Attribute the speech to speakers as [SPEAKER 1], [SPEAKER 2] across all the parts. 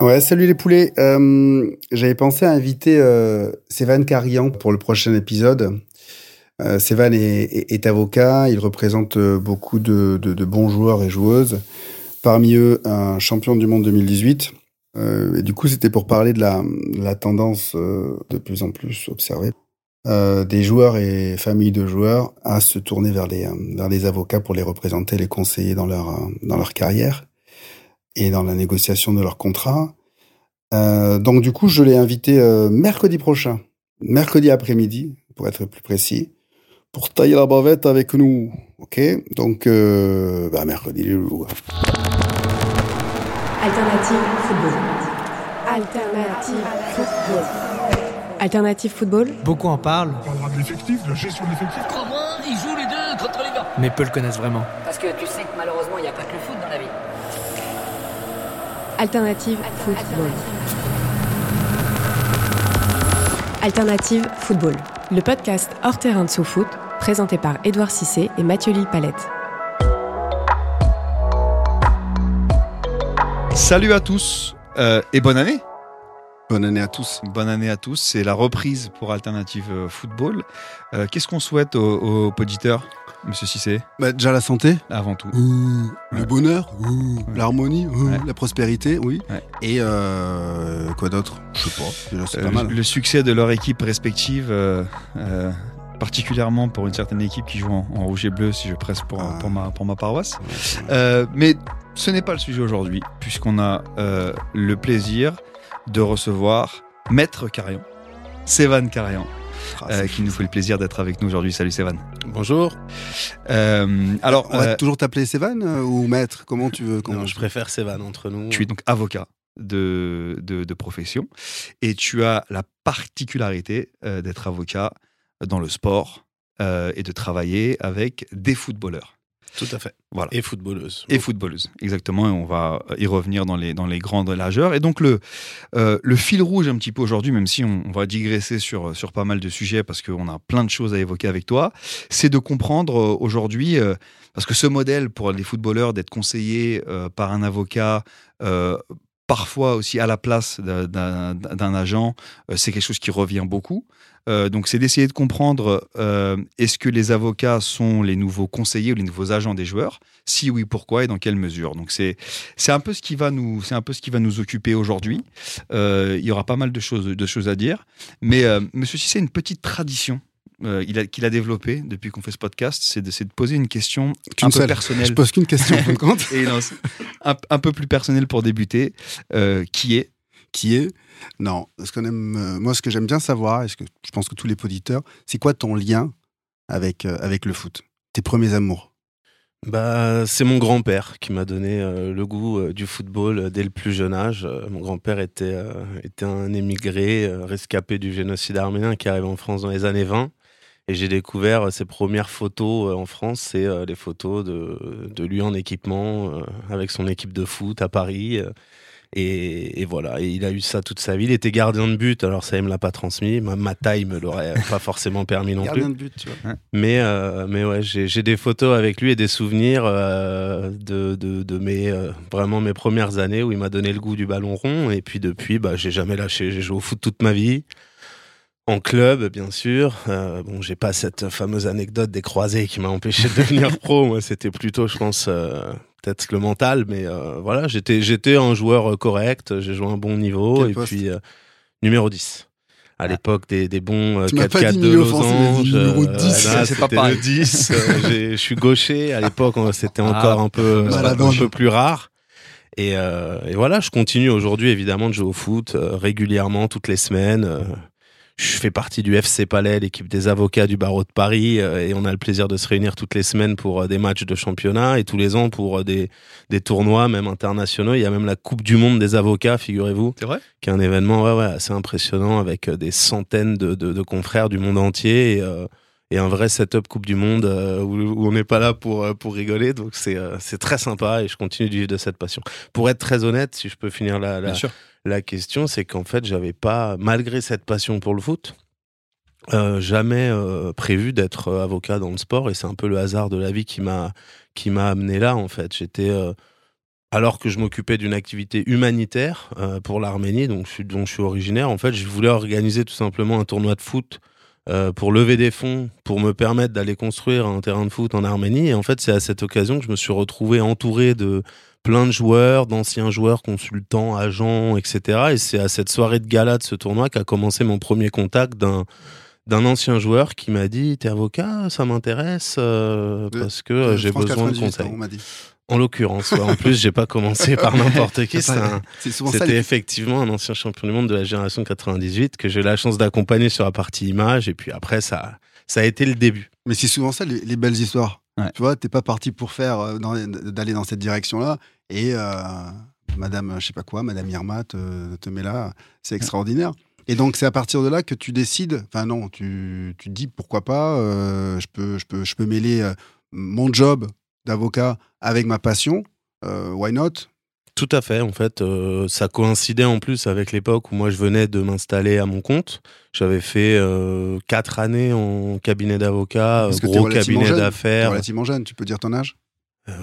[SPEAKER 1] Ouais, salut les poulets. Euh, J'avais pensé à inviter euh, Sévan Carian pour le prochain épisode. Euh, Sévan est, est, est, avocat, il représente euh, beaucoup de, de, de, bons joueurs et joueuses, parmi eux un champion du monde 2018. Euh, et du coup, c'était pour parler de la, la tendance euh, de plus en plus observée des joueurs et familles de joueurs à se tourner vers les, vers les avocats pour les représenter, les conseiller dans leur, dans leur carrière et dans la négociation de leur contrat. Euh, donc du coup, je l'ai invité euh, mercredi prochain, mercredi après-midi, pour être plus précis, pour tailler la bavette avec nous. Ok? Donc, euh, bah, mercredi, les loups.
[SPEAKER 2] Alternative football. Alternative football. Alternative football.
[SPEAKER 3] Beaucoup en parlent.
[SPEAKER 4] On parlera de l'effectif, de la gestion de l'effectif.
[SPEAKER 5] Comment ils jouent les deux contre les gars
[SPEAKER 3] Mais peu le connaissent vraiment.
[SPEAKER 5] Parce que tu sais
[SPEAKER 2] Alternative football. Alternative football. Le podcast hors terrain de sous-foot, présenté par Édouard Cissé et Mathieu Lille-Palette.
[SPEAKER 6] Salut à tous euh, et bonne année.
[SPEAKER 1] Bonne année à tous.
[SPEAKER 6] Bonne année à tous. C'est la reprise pour Alternative Football. Euh, Qu'est-ce qu'on souhaite aux, aux auditeurs, Monsieur Cissé?
[SPEAKER 1] Bah, Déjà la santé.
[SPEAKER 6] Avant tout.
[SPEAKER 1] Ouh, ouais. Le bonheur. Ouais. L'harmonie.
[SPEAKER 6] Ouais.
[SPEAKER 1] La prospérité, oui. Et euh, quoi d'autre? Je sais pas. Déjà, c'est pas mal.
[SPEAKER 6] Le succès de leur équipe respective. Euh, particulièrement pour une certaine équipe qui joue en, en rouge et bleu, si je presse pour, ah. pour, ma, pour ma paroisse. Euh, mais ce n'est pas le sujet aujourd'hui, puisqu'on a euh, le plaisir de recevoir Maître Carion, Sévan Carion. Ah, euh, qui nous fait le plaisir d'être avec nous aujourd'hui. Salut Sévan.
[SPEAKER 7] Bonjour.
[SPEAKER 6] Euh, alors,
[SPEAKER 1] on va toujours t'appeler Sévan ou Maître Comment tu veux comment
[SPEAKER 7] Non, je préfère Sévan entre nous.
[SPEAKER 6] Tu es donc avocat de, de, de profession et tu as la particularité euh, d'être avocat dans le sport euh, et de travailler avec des footballeurs.
[SPEAKER 7] Tout à fait.
[SPEAKER 6] Voilà.
[SPEAKER 7] Et footballeuse.
[SPEAKER 6] Et footballeuse, exactement. Et on va y revenir dans les, dans les grandes largeurs. Et donc, le, euh, le fil rouge un petit peu aujourd'hui, même si on, on, va digresser sur, sur pas mal de sujets parce qu'on a plein de choses à évoquer avec toi, c'est de comprendre euh, aujourd'hui, euh, parce que ce modèle pour les footballeurs d'être conseillé euh, par un avocat, euh, parfois aussi à la place d'un agent, euh, c'est quelque chose qui revient beaucoup. Euh, donc c'est d'essayer de comprendre euh, est-ce que les avocats sont les nouveaux conseillers ou les nouveaux agents des joueurs? Si oui, pourquoi et dans quelle mesure? Donc c'est c'est un peu ce qui va nous c'est un peu ce qui va nous occuper aujourd'hui. Euh, il y aura pas mal de choses de choses à dire, mais euh, Monsieur Cissé, une petite tradition euh, qu'il a, qu a développé depuis qu'on fait ce podcast, c'est de, de, poser une question un peu personnelle.
[SPEAKER 1] Je pose qu'une question, en compte.
[SPEAKER 6] Et non, un, un, peu plus personnelle pour débuter. Euh, qui est
[SPEAKER 1] Qui est Non, euh, moi, ce que j'aime bien savoir, et ce que je pense que tous les auditeurs, c'est quoi ton lien avec, euh, avec le foot Tes premiers amours?
[SPEAKER 7] Bah, c'est mon grand-père qui m'a donné euh, le goût du football dès le plus jeune âge. mon grand-père était, était un émigré rescapé du génocide arménien qui arrive en France dans les années 20. Et j'ai découvert ses premières photos en France, c'est les photos de, de, lui en équipement avec son équipe de foot à Paris. Et, et, voilà, et il a eu ça toute sa vie. Il était gardien de but, alors ça, il me l'a pas transmis. Ma, ma taille me l'aurait pas forcément permis non
[SPEAKER 1] gardien
[SPEAKER 7] plus.
[SPEAKER 1] de but, tu vois.
[SPEAKER 7] Mais, euh, mais ouais, j'ai des photos avec lui et des souvenirs euh, de, de, de, mes, euh, vraiment mes premières années où il m'a donné le goût du ballon rond. Et puis depuis, bah, j'ai jamais lâché. J'ai joué au foot toute ma vie. En club, bien sûr. Euh, bon, j'ai pas cette fameuse anecdote des croisés qui m'a empêché de devenir pro. Moi, c'était plutôt, je pense, euh, peut-être le mental, mais euh, voilà, j'étais j'étais un joueur correct. J'ai joué un bon niveau
[SPEAKER 1] Quel
[SPEAKER 7] et puis euh, numéro 10 à
[SPEAKER 6] Ah.
[SPEAKER 7] l'époque des, des bons
[SPEAKER 1] Tu m'as
[SPEAKER 7] 4
[SPEAKER 1] pas
[SPEAKER 7] 4
[SPEAKER 1] dit
[SPEAKER 7] de
[SPEAKER 1] milieu offensif,
[SPEAKER 7] losange. euh,
[SPEAKER 1] 10,
[SPEAKER 7] là,
[SPEAKER 6] c'est pas pareil.
[SPEAKER 7] le 10. euh, j'ai- Je suis gaucher. À l'époque, c'était
[SPEAKER 6] Ah,
[SPEAKER 7] encore un peu, un peu plus rare. Et, euh, et voilà, je continue aujourd'hui évidemment de jouer au foot euh, régulièrement toutes les semaines. Je fais partie du FC Palais, l'équipe des avocats du barreau de Paris, euh, et on a le plaisir de se réunir toutes les semaines pour euh, des matchs de championnat et tous les ans pour euh, des, des tournois, même internationaux. Il y a même la Coupe du Monde des avocats, figurez-vous,
[SPEAKER 6] C'est vrai?
[SPEAKER 7] Qui est un événement ouais, ouais, assez impressionnant avec des centaines de, de, de confrères du monde entier et, euh, et un vrai setup Coupe du Monde euh, où, où on n'est pas là pour, euh, pour rigoler. Donc c'est euh, très sympa et je continue de vivre de cette passion. Pour être très honnête, si je peux finir la, la,
[SPEAKER 6] Bien sûr.
[SPEAKER 7] La question, c'est qu'en fait, j'avais pas, malgré cette passion pour le foot, euh, jamais euh, prévu d'être euh, avocat dans le sport et c'est un peu le hasard de la vie qui m'a qui m'a amené là en fait. J'étais alors que je m'occupais d'une activité humanitaire pour l'Arménie, donc dont je suis originaire. En fait, je voulais organiser tout simplement un tournoi de foot euh, pour lever des fonds, pour me permettre d'aller construire un terrain de foot en Arménie. Et en fait, c'est à cette occasion que je me suis retrouvé entouré de plein de joueurs, d'anciens joueurs, consultants, agents, etc. Et c'est à cette soirée de gala de ce tournoi qu'a commencé mon premier contact d'un d'un ancien joueur qui m'a dit t'es avocat ça m'intéresse euh,
[SPEAKER 1] De-
[SPEAKER 7] parce que euh, j'ai besoin de
[SPEAKER 1] 98,
[SPEAKER 7] conseils en l'occurrence ouais. en plus j'ai pas commencé par n'importe qui c'était
[SPEAKER 1] les-
[SPEAKER 7] effectivement un ancien champion du monde de la génération 98 que j'ai eu la chance d'accompagner sur la partie image et puis après ça ça a été le début
[SPEAKER 1] Mais c'est souvent ça les, les belles histoires.
[SPEAKER 6] Ouais.
[SPEAKER 1] Tu vois, t'es pas parti pour faire euh, dans- d'aller dans cette direction-là et euh, Madame, je sais pas quoi, Madame Irma te, te met là. C'est extraordinaire. Et donc c'est à partir de là que tu décides. Enfin non, tu, tu te dis pourquoi pas. euh, je peux, je peux, je peux mêler euh, mon job d'avocat avec ma passion. euh, why not?
[SPEAKER 7] Tout à fait. En fait, ça coïncidait en plus avec l'époque où moi je venais de m'installer à mon compte. J'avais fait quatre années en cabinet d'avocat, gros cabinet d'affaires.
[SPEAKER 1] relativement jeune. Tu peux dire ton âge?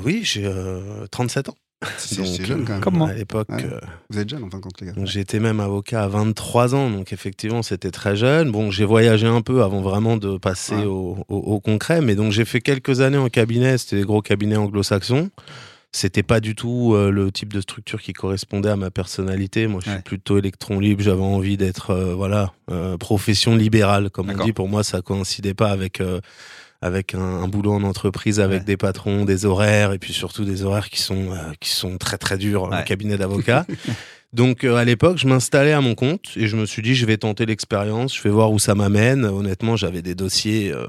[SPEAKER 7] Oui, j'ai euh, 37 ans.
[SPEAKER 1] C'est
[SPEAKER 7] Donc,
[SPEAKER 1] c'est jeune quand même.
[SPEAKER 6] Comme moi.
[SPEAKER 7] À l'époque,
[SPEAKER 1] Ouais.
[SPEAKER 7] euh,
[SPEAKER 1] Vous êtes jeune en fin de compte les gars.
[SPEAKER 7] été même avocat à 23 ans, donc effectivement c'était très jeune. Bon, j'ai voyagé un peu avant vraiment de passer
[SPEAKER 1] Ouais.
[SPEAKER 7] au, au- au concret, mais donc j'ai fait quelques années en cabinet, c'était des gros cabinets anglo-saxons. C'était pas du tout euh, le type de structure qui correspondait à ma personnalité. Moi, je suis plutôt électron libre. J'avais envie d'être, euh, voilà, euh, profession libérale, comme on dit. Pour moi, ça coïncidait pas avec euh, avec un, un boulot en entreprise, avec
[SPEAKER 6] Ouais.
[SPEAKER 7] des patrons, des horaires, et puis surtout des horaires qui sont euh, qui sont très très durs en
[SPEAKER 6] Ouais.
[SPEAKER 7] cabinet d'avocat. Donc euh, à l'époque, je m'installais à mon compte et je me suis dit je vais tenter l'expérience, je vais voir où ça m'amène. Honnêtement, j'avais des dossiers euh,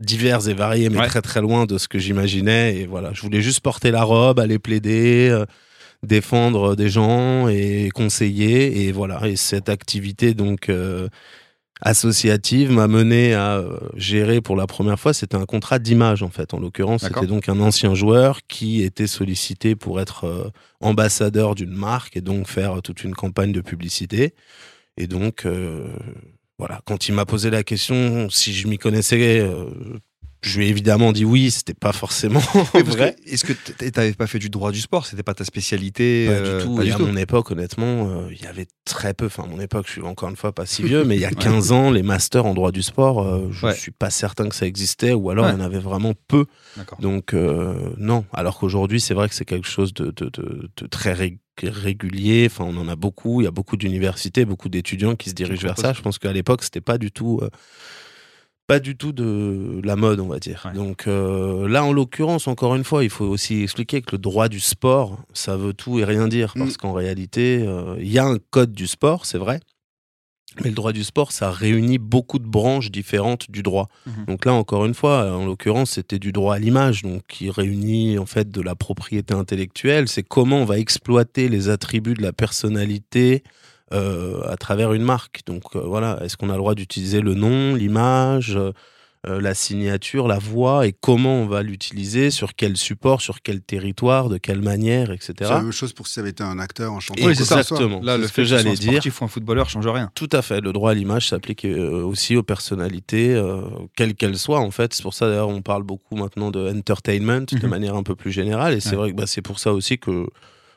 [SPEAKER 7] divers et variés, mais
[SPEAKER 6] Ouais.
[SPEAKER 7] très très loin de ce que j'imaginais. Et voilà, je voulais juste porter la robe, aller plaider, défendre des gens et conseiller. Et voilà, et cette activité donc euh, associative m'a mené à euh, gérer pour la première fois. C'était un contrat d'image en fait. En l'occurrence, c'était donc un ancien joueur qui était sollicité pour être euh, ambassadeur d'une marque et donc faire toute une campagne de publicité. Et donc, euh, voilà, quand il m'a posé la question si je m'y connaissais, euh, je lui ai évidemment dit oui, c'était pas forcément
[SPEAKER 6] Oui,
[SPEAKER 7] vrai.
[SPEAKER 6] Est-ce que t'avais pas fait du droit du sport? C'était pas ta spécialité
[SPEAKER 7] Pas
[SPEAKER 6] euh,
[SPEAKER 7] du tout.
[SPEAKER 6] pas
[SPEAKER 7] et
[SPEAKER 6] du
[SPEAKER 7] à
[SPEAKER 6] tout.
[SPEAKER 7] mon époque, honnêtement, euh, il y avait très peu. Enfin, à mon époque, je suis encore une fois pas si vieux, mais il y a 15 ans, les masters en droit du sport, euh, je
[SPEAKER 6] Ouais.
[SPEAKER 7] suis pas certain que ça existait, ou alors
[SPEAKER 6] Ouais.
[SPEAKER 7] il y en avait vraiment peu. Donc, non. Alors qu'aujourd'hui, c'est vrai que c'est quelque chose de, de, de- de très ré- régulier. Enfin, on en a beaucoup. Il y a beaucoup d'universités, beaucoup d'étudiants qui se dirigent vers ça. Je pense qu'à l'époque, c'était pas du tout. Pas du tout de la mode, on va dire.
[SPEAKER 6] Ouais.
[SPEAKER 7] Donc euh, là, en l'occurrence, encore une fois, il faut aussi expliquer que le droit du sport, ça veut tout et rien dire,
[SPEAKER 1] Mm.
[SPEAKER 7] parce qu'en réalité, euh, il y a un code du sport, c'est vrai, mais le droit du sport, ça réunit beaucoup de branches différentes du droit.
[SPEAKER 6] Mhm.
[SPEAKER 7] Donc là, encore une fois, en l'occurrence, c'était du droit à l'image, donc qui réunit en fait de la propriété intellectuelle. C'est comment on va exploiter les attributs de la personnalité à travers une marque. Donc euh, voilà, est-ce qu'on a le droit d'utiliser le nom, l'image, euh, euh, la signature, la voix, et comment on va l'utiliser, sur quel support, sur quel territoire, de quelle manière, etc.
[SPEAKER 1] C'est la même chose pour si ça avait été un acteur, un chanteur.
[SPEAKER 7] Oui, exactement.
[SPEAKER 6] Là, le
[SPEAKER 7] ce
[SPEAKER 6] fait
[SPEAKER 7] que
[SPEAKER 6] que j'allais dire. sportif ou un footballeur change rien.
[SPEAKER 7] Tout à fait. Le droit à l'image s'applique euh, aussi aux personnalités, euh, quelles qu'elles soient, en fait. C'est pour ça, d'ailleurs, on parle beaucoup maintenant de entertainment de
[SPEAKER 6] Mhm.
[SPEAKER 7] manière un peu plus générale. Et c'est
[SPEAKER 6] Ouais.
[SPEAKER 7] vrai que bah, c'est pour ça aussi que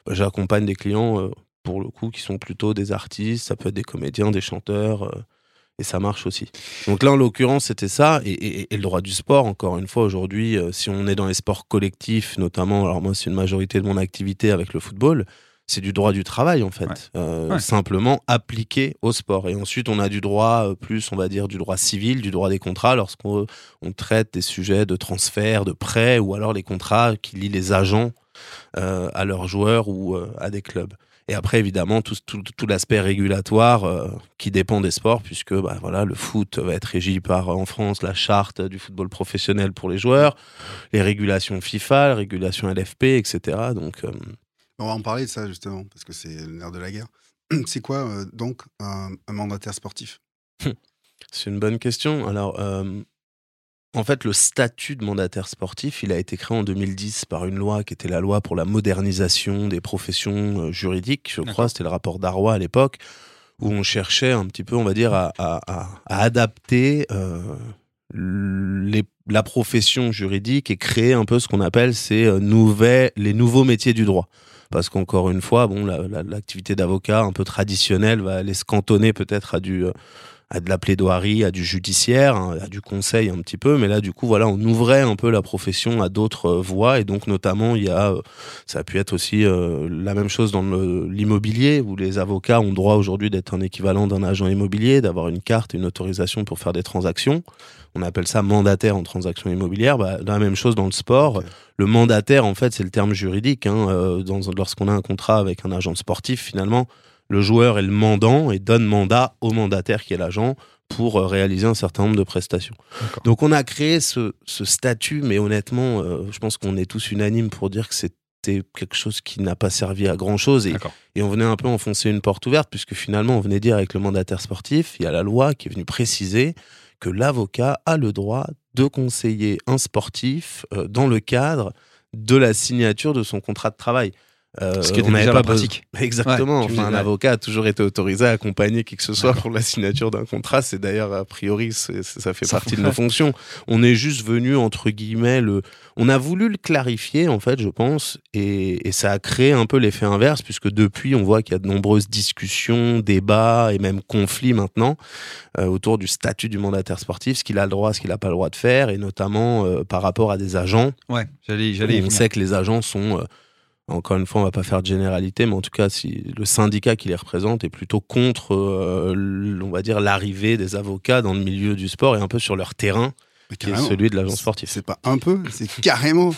[SPEAKER 7] bah, j'accompagne des clients, euh, pour le coup, qui sont plutôt des artistes. Ça peut être des comédiens, des chanteurs. euh, et ça marche aussi. Donc là, en l'occurrence, c'était ça. Et, et- et le droit du sport, encore une fois, aujourd'hui, euh, si on est dans les sports collectifs, notamment, alors moi, c'est une majorité de mon activité avec le football, c'est du droit du travail, en fait.
[SPEAKER 6] Ouais.
[SPEAKER 7] Euh,
[SPEAKER 6] Ouais.
[SPEAKER 7] Simplement appliqué au sport. Et ensuite, on a du droit, plus, on va dire, du droit civil, du droit des contrats, lorsqu'on on traite des sujets de transfert, de prêt, ou alors les contrats qui lient les agents euh, à leurs joueurs ou euh, à des clubs. Et après, évidemment, tout, tout, tout l'aspect régulatoire euh, qui dépend des sports, puisque bah, voilà, le foot va être régi par, en France, la charte du football professionnel pour les joueurs, les régulations FIFA, les régulations LFP, etc. Donc, euh,
[SPEAKER 1] On va en parler de ça justement, parce que c'est l'air de la guerre. C'est quoi euh, donc un, un mandataire sportif?
[SPEAKER 7] C'est une bonne question. Alors, en fait, le statut de mandataire sportif, il a été créé en 2010 par une loi qui était la loi pour la modernisation des professions euh, juridiques, je crois. C'était le rapport Darrois à l'époque, où on cherchait un petit peu, on va dire, à, à- à- à adapter euh, les- la profession juridique et créer un peu ce qu'on appelle ces euh, nouvelles, les nouveaux métiers du droit. Parce qu'encore une fois, bon, la- la- l'activité d'avocat un peu traditionnelle va aller se cantonner peut-être à du à de la plaidoirie, à du judiciaire, hein, à du conseil un petit peu, mais là du coup voilà, on ouvrait un peu la profession à d'autres euh, voies et donc notamment il y a, euh, ça a pu être aussi euh, la même chose dans le- l'immobilier où les avocats ont droit aujourd'hui d'être un équivalent d'un agent immobilier, d'avoir une carte, une autorisation pour faire des transactions. On appelle ça mandataire en transaction immobilière. Bah, la même chose dans le sport. Le mandataire, en fait, c'est le terme juridique. Hein, euh, lorsqu'on a un contrat avec un agent sportif, finalement, le joueur est le mandant et donne mandat au mandataire qui est l'agent pour euh, réaliser un certain nombre de prestations. Donc on a créé ce, ce statut, mais honnêtement, euh, je pense qu'on est tous unanimes pour dire que c'était quelque chose qui n'a pas servi à grand chose et on venait un peu enfoncer une porte ouverte puisque finalement on venait dire avec le mandataire sportif, il y a la loi qui est venue préciser que l'avocat a le droit de conseiller un sportif euh, dans le cadre de la signature de son contrat de travail. Euh,
[SPEAKER 6] Ce qui était
[SPEAKER 7] on n'avait
[SPEAKER 6] déjà
[SPEAKER 7] pas
[SPEAKER 6] la pratique.
[SPEAKER 7] Exactement.
[SPEAKER 6] Ouais,
[SPEAKER 7] enfin, un avocat a toujours été autorisé à accompagner qui que ce soit pour la signature d'un contrat. C'est d'ailleurs, a priori, c'est- ça fait
[SPEAKER 6] Ça
[SPEAKER 7] partie de nos fonctions. On est juste venu, entre guillemets, le... on a voulu le clarifier, en fait, je pense, et, et ça a créé un peu l'effet inverse, puisque depuis, on voit qu'il y a de nombreuses discussions, débats et même conflits maintenant euh, autour du statut du mandataire sportif, ce qu'il a le droit, ce qu'il n'a pas le droit de faire, et notamment euh, par rapport à des agents
[SPEAKER 6] Ouais, j'allais, j'allais.
[SPEAKER 7] on sait que les agents sont, euh, encore une fois, on va pas faire de généralité, mais en tout cas, si le syndicat qui les représente est plutôt contre, euh, on va dire, l'arrivée des avocats dans le milieu du sport et un peu sur leur terrain, qui est celui de l'agent sportif.
[SPEAKER 1] C'est pas un peu, c'est carrément.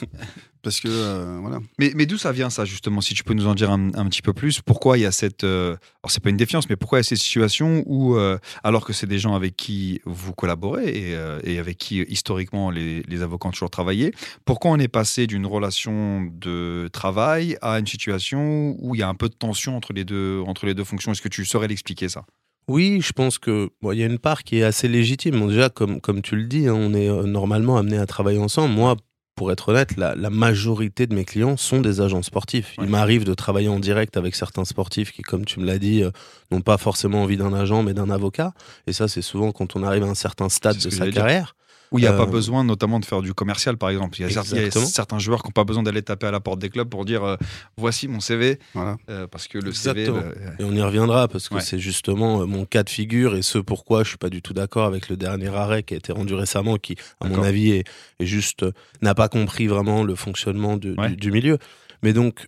[SPEAKER 1] Parce que, euh, voilà.
[SPEAKER 6] Mais, mais d'où ça vient ça justement Si tu peux nous en dire un, un petit peu plus, pourquoi il y a cette, euh, alors c'est pas une défiance, mais pourquoi il y a ces situations où, euh, alors que c'est des gens avec qui vous collaborez et, euh, et avec qui historiquement les, les avocats ont toujours travaillé, pourquoi on est passé d'une relation de travail à une situation où il y a un peu de tension entre les deux, entre les deux fonctions? Est-ce que tu saurais l'expliquer ça?
[SPEAKER 7] Oui, je pense que il y a une part qui est assez légitime. Déjà, comme, comme tu le dis, hein, on est normalement amené à travailler ensemble. Moi, pour être honnête, la, la majorité de mes clients sont des agents sportifs.
[SPEAKER 6] Ouais.
[SPEAKER 7] Il m'arrive de travailler en direct avec certains sportifs qui, comme tu me l'as dit, euh, n'ont pas forcément envie d'un agent, mais d'un avocat. Et ça, c'est souvent quand on arrive à un certain stade de sa carrière.
[SPEAKER 6] Où il n'y a pas
[SPEAKER 7] Euh,
[SPEAKER 6] besoin notamment de faire du commercial par exemple. Il y a, cer- il y a
[SPEAKER 7] Exactement.
[SPEAKER 6] certains joueurs qui n'ont pas besoin d'aller taper à la porte des clubs pour dire euh, voici mon CV,
[SPEAKER 1] Voilà.
[SPEAKER 6] euh, parce que le
[SPEAKER 7] Exactement.
[SPEAKER 6] CV... bah,
[SPEAKER 7] Et on y reviendra parce que
[SPEAKER 6] Ouais.
[SPEAKER 7] c'est justement mon cas de figure et ce pourquoi je suis pas du tout d'accord avec le dernier arrêt qui a été rendu récemment, qui, à mon avis, est, est juste n'a pas compris vraiment le fonctionnement du, du-
[SPEAKER 6] Ouais.
[SPEAKER 7] du milieu. Mais donc,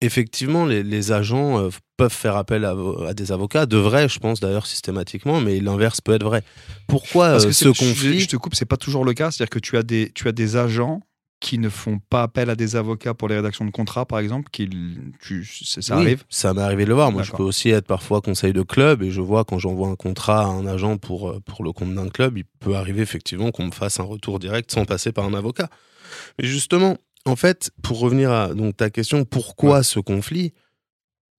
[SPEAKER 7] effectivement, les, les agents euh, peuvent faire appel à, à des avocats, devraient, je pense d'ailleurs systématiquement, mais l'inverse peut être vrai. Pourquoi
[SPEAKER 6] Parce
[SPEAKER 7] euh,
[SPEAKER 6] que
[SPEAKER 7] ce
[SPEAKER 6] je-
[SPEAKER 7] conflit
[SPEAKER 6] Je te coupe, c'est pas toujours le cas. C'est-à-dire que tu as des, tu as des agents qui ne font pas appel à des avocats pour les rédactions de contrats, par exemple, qui, tu, ça
[SPEAKER 7] Oui,
[SPEAKER 6] arrive.
[SPEAKER 7] Ça m'est arrivé de le voir. Moi, je peux aussi être parfois conseil de club et je vois quand j'envoie un contrat à un agent pour, euh, pour le compte d'un club, il peut arriver effectivement qu'on me fasse un retour direct sans passer par un avocat. Mais justement, en fait, pour revenir à donc, ta question, pourquoi ce conflit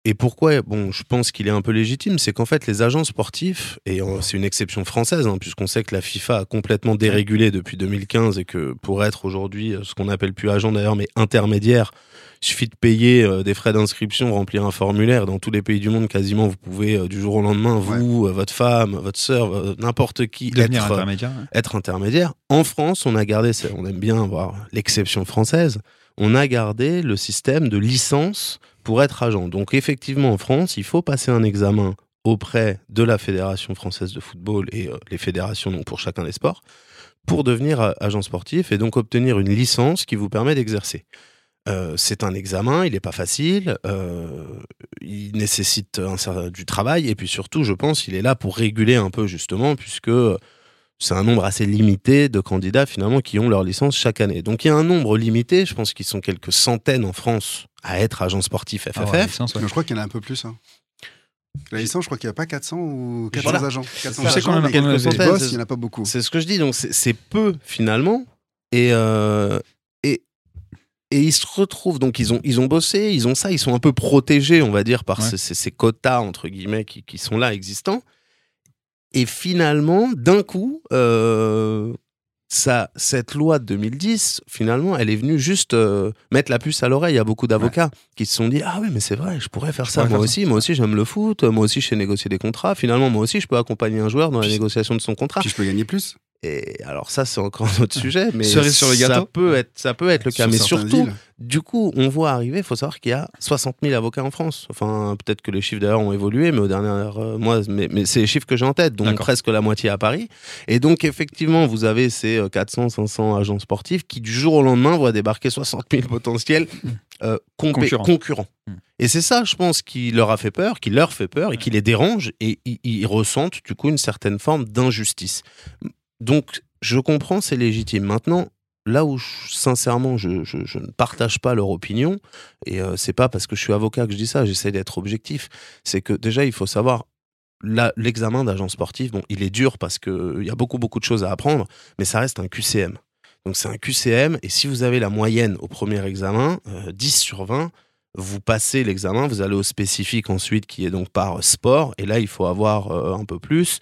[SPEAKER 7] et pourquoi, bon, je pense qu'il est un peu légitime, c'est qu'en fait, les agents sportifs, et c'est une exception française, hein, puisqu'on sait que la FIFA a complètement dérégulé depuis 2015 et que pour être aujourd'hui euh, ce qu'on appelle plus agent d'ailleurs, mais intermédiaire, il suffit de payer euh, des frais d'inscription, remplir un formulaire. Dans tous les pays du monde, quasiment, vous pouvez euh, du jour au lendemain, vous, votre femme, votre sœur, n'importe qui,
[SPEAKER 6] Devenir
[SPEAKER 7] être,
[SPEAKER 6] intermédiaire.
[SPEAKER 7] être intermédiaire. En France, on a gardé, on aime bien voir l'exception française, on a gardé le système de licence pour être agent. Donc effectivement, en France, il faut passer un examen auprès de la Fédération française de football et euh, les fédérations donc pour chacun des sports pour devenir euh, agent sportif et donc obtenir une licence qui vous permet d'exercer. Euh, c'est un examen, il n'est pas facile, il nécessite un du travail et puis surtout, je pense, il est là pour réguler un peu justement, puisque c'est un nombre assez limité de candidats finalement qui ont leur licence chaque année. Donc il y a un nombre limité, je pense qu'ils sont quelques centaines en France à être agents sportifs FFF.
[SPEAKER 6] Ah ouais, licence, ouais.
[SPEAKER 1] Mais je crois qu'il y en a un peu plus. hein. La licence, je crois qu'il n'y a pas 400 ou 400
[SPEAKER 7] Voilà.
[SPEAKER 1] agents. 400
[SPEAKER 6] Je sais qu'on en a quelques
[SPEAKER 1] les
[SPEAKER 7] centaines,
[SPEAKER 1] boss,
[SPEAKER 7] c'est-
[SPEAKER 1] il n'y en a pas beaucoup.
[SPEAKER 7] C'est ce que je dis, donc c'est peu finalement. Et, euh, et, et ils se retrouvent, donc ils ont, ils ont bossé, ils ont ça, ils sont un peu protégés, on va dire, par
[SPEAKER 6] Ouais.
[SPEAKER 7] ces, ces- ces quotas, entre guillemets, qui, qui sont là, existants. Et finalement, d'un coup, euh, ça, cette loi de 2010, finalement, elle est venue juste euh, mettre la puce à l'oreille. Il y a beaucoup d'avocats qui se sont dit Ah oui, mais c'est vrai, je pourrais faire ça.
[SPEAKER 6] pourrais
[SPEAKER 7] Moi
[SPEAKER 6] faire
[SPEAKER 7] aussi, moi aussi, j'aime le foot. Moi aussi, je sais négocier des contrats. Finalement, moi aussi, je peux accompagner un joueur dans la négociation de son contrat.
[SPEAKER 1] Puis je peux gagner plus.
[SPEAKER 7] Et alors ça, c'est encore un autre sujet, mais
[SPEAKER 6] Cerise sur le
[SPEAKER 7] ça
[SPEAKER 6] gâteau.
[SPEAKER 7] peut être, ça peut être le cas.
[SPEAKER 1] Sur
[SPEAKER 7] Mais surtout,
[SPEAKER 1] villes.
[SPEAKER 7] du coup, on voit arriver, il faut savoir qu'il y a 60 000 avocats en France. Enfin, peut-être que les chiffres d'ailleurs ont évolué, mais au dernier euh, mois, mais, mais c'est les chiffres que j'ai en tête, donc presque la moitié à Paris. Et donc, effectivement, vous avez ces euh, 400, 500 agents sportifs qui, du jour au lendemain, voient débarquer 60 000 potentiels euh,
[SPEAKER 6] Concurrents.
[SPEAKER 7] concurrents.
[SPEAKER 6] Mm.
[SPEAKER 7] Et c'est ça, je pense, qui leur a fait peur, qui leur fait peur et qui les dérange, et ils ressentent du coup une certaine forme d'injustice. Donc, je comprends, c'est légitime. Maintenant, là où, sincèrement, je, je- ne partage pas leur opinion, et euh, c'est pas parce que je suis avocat que je dis ça, j'essaie d'être objectif, c'est que déjà, il faut savoir, l'examen d'agent sportif, bon, il est dur parce qu'il y a beaucoup, beaucoup de choses à apprendre, mais ça reste un QCM. Donc, c'est un QCM, et si vous avez la moyenne au premier examen, euh, 10 sur 20, vous passez l'examen, vous allez au spécifique ensuite, qui est donc par sport, et là, il faut avoir euh, un peu plus.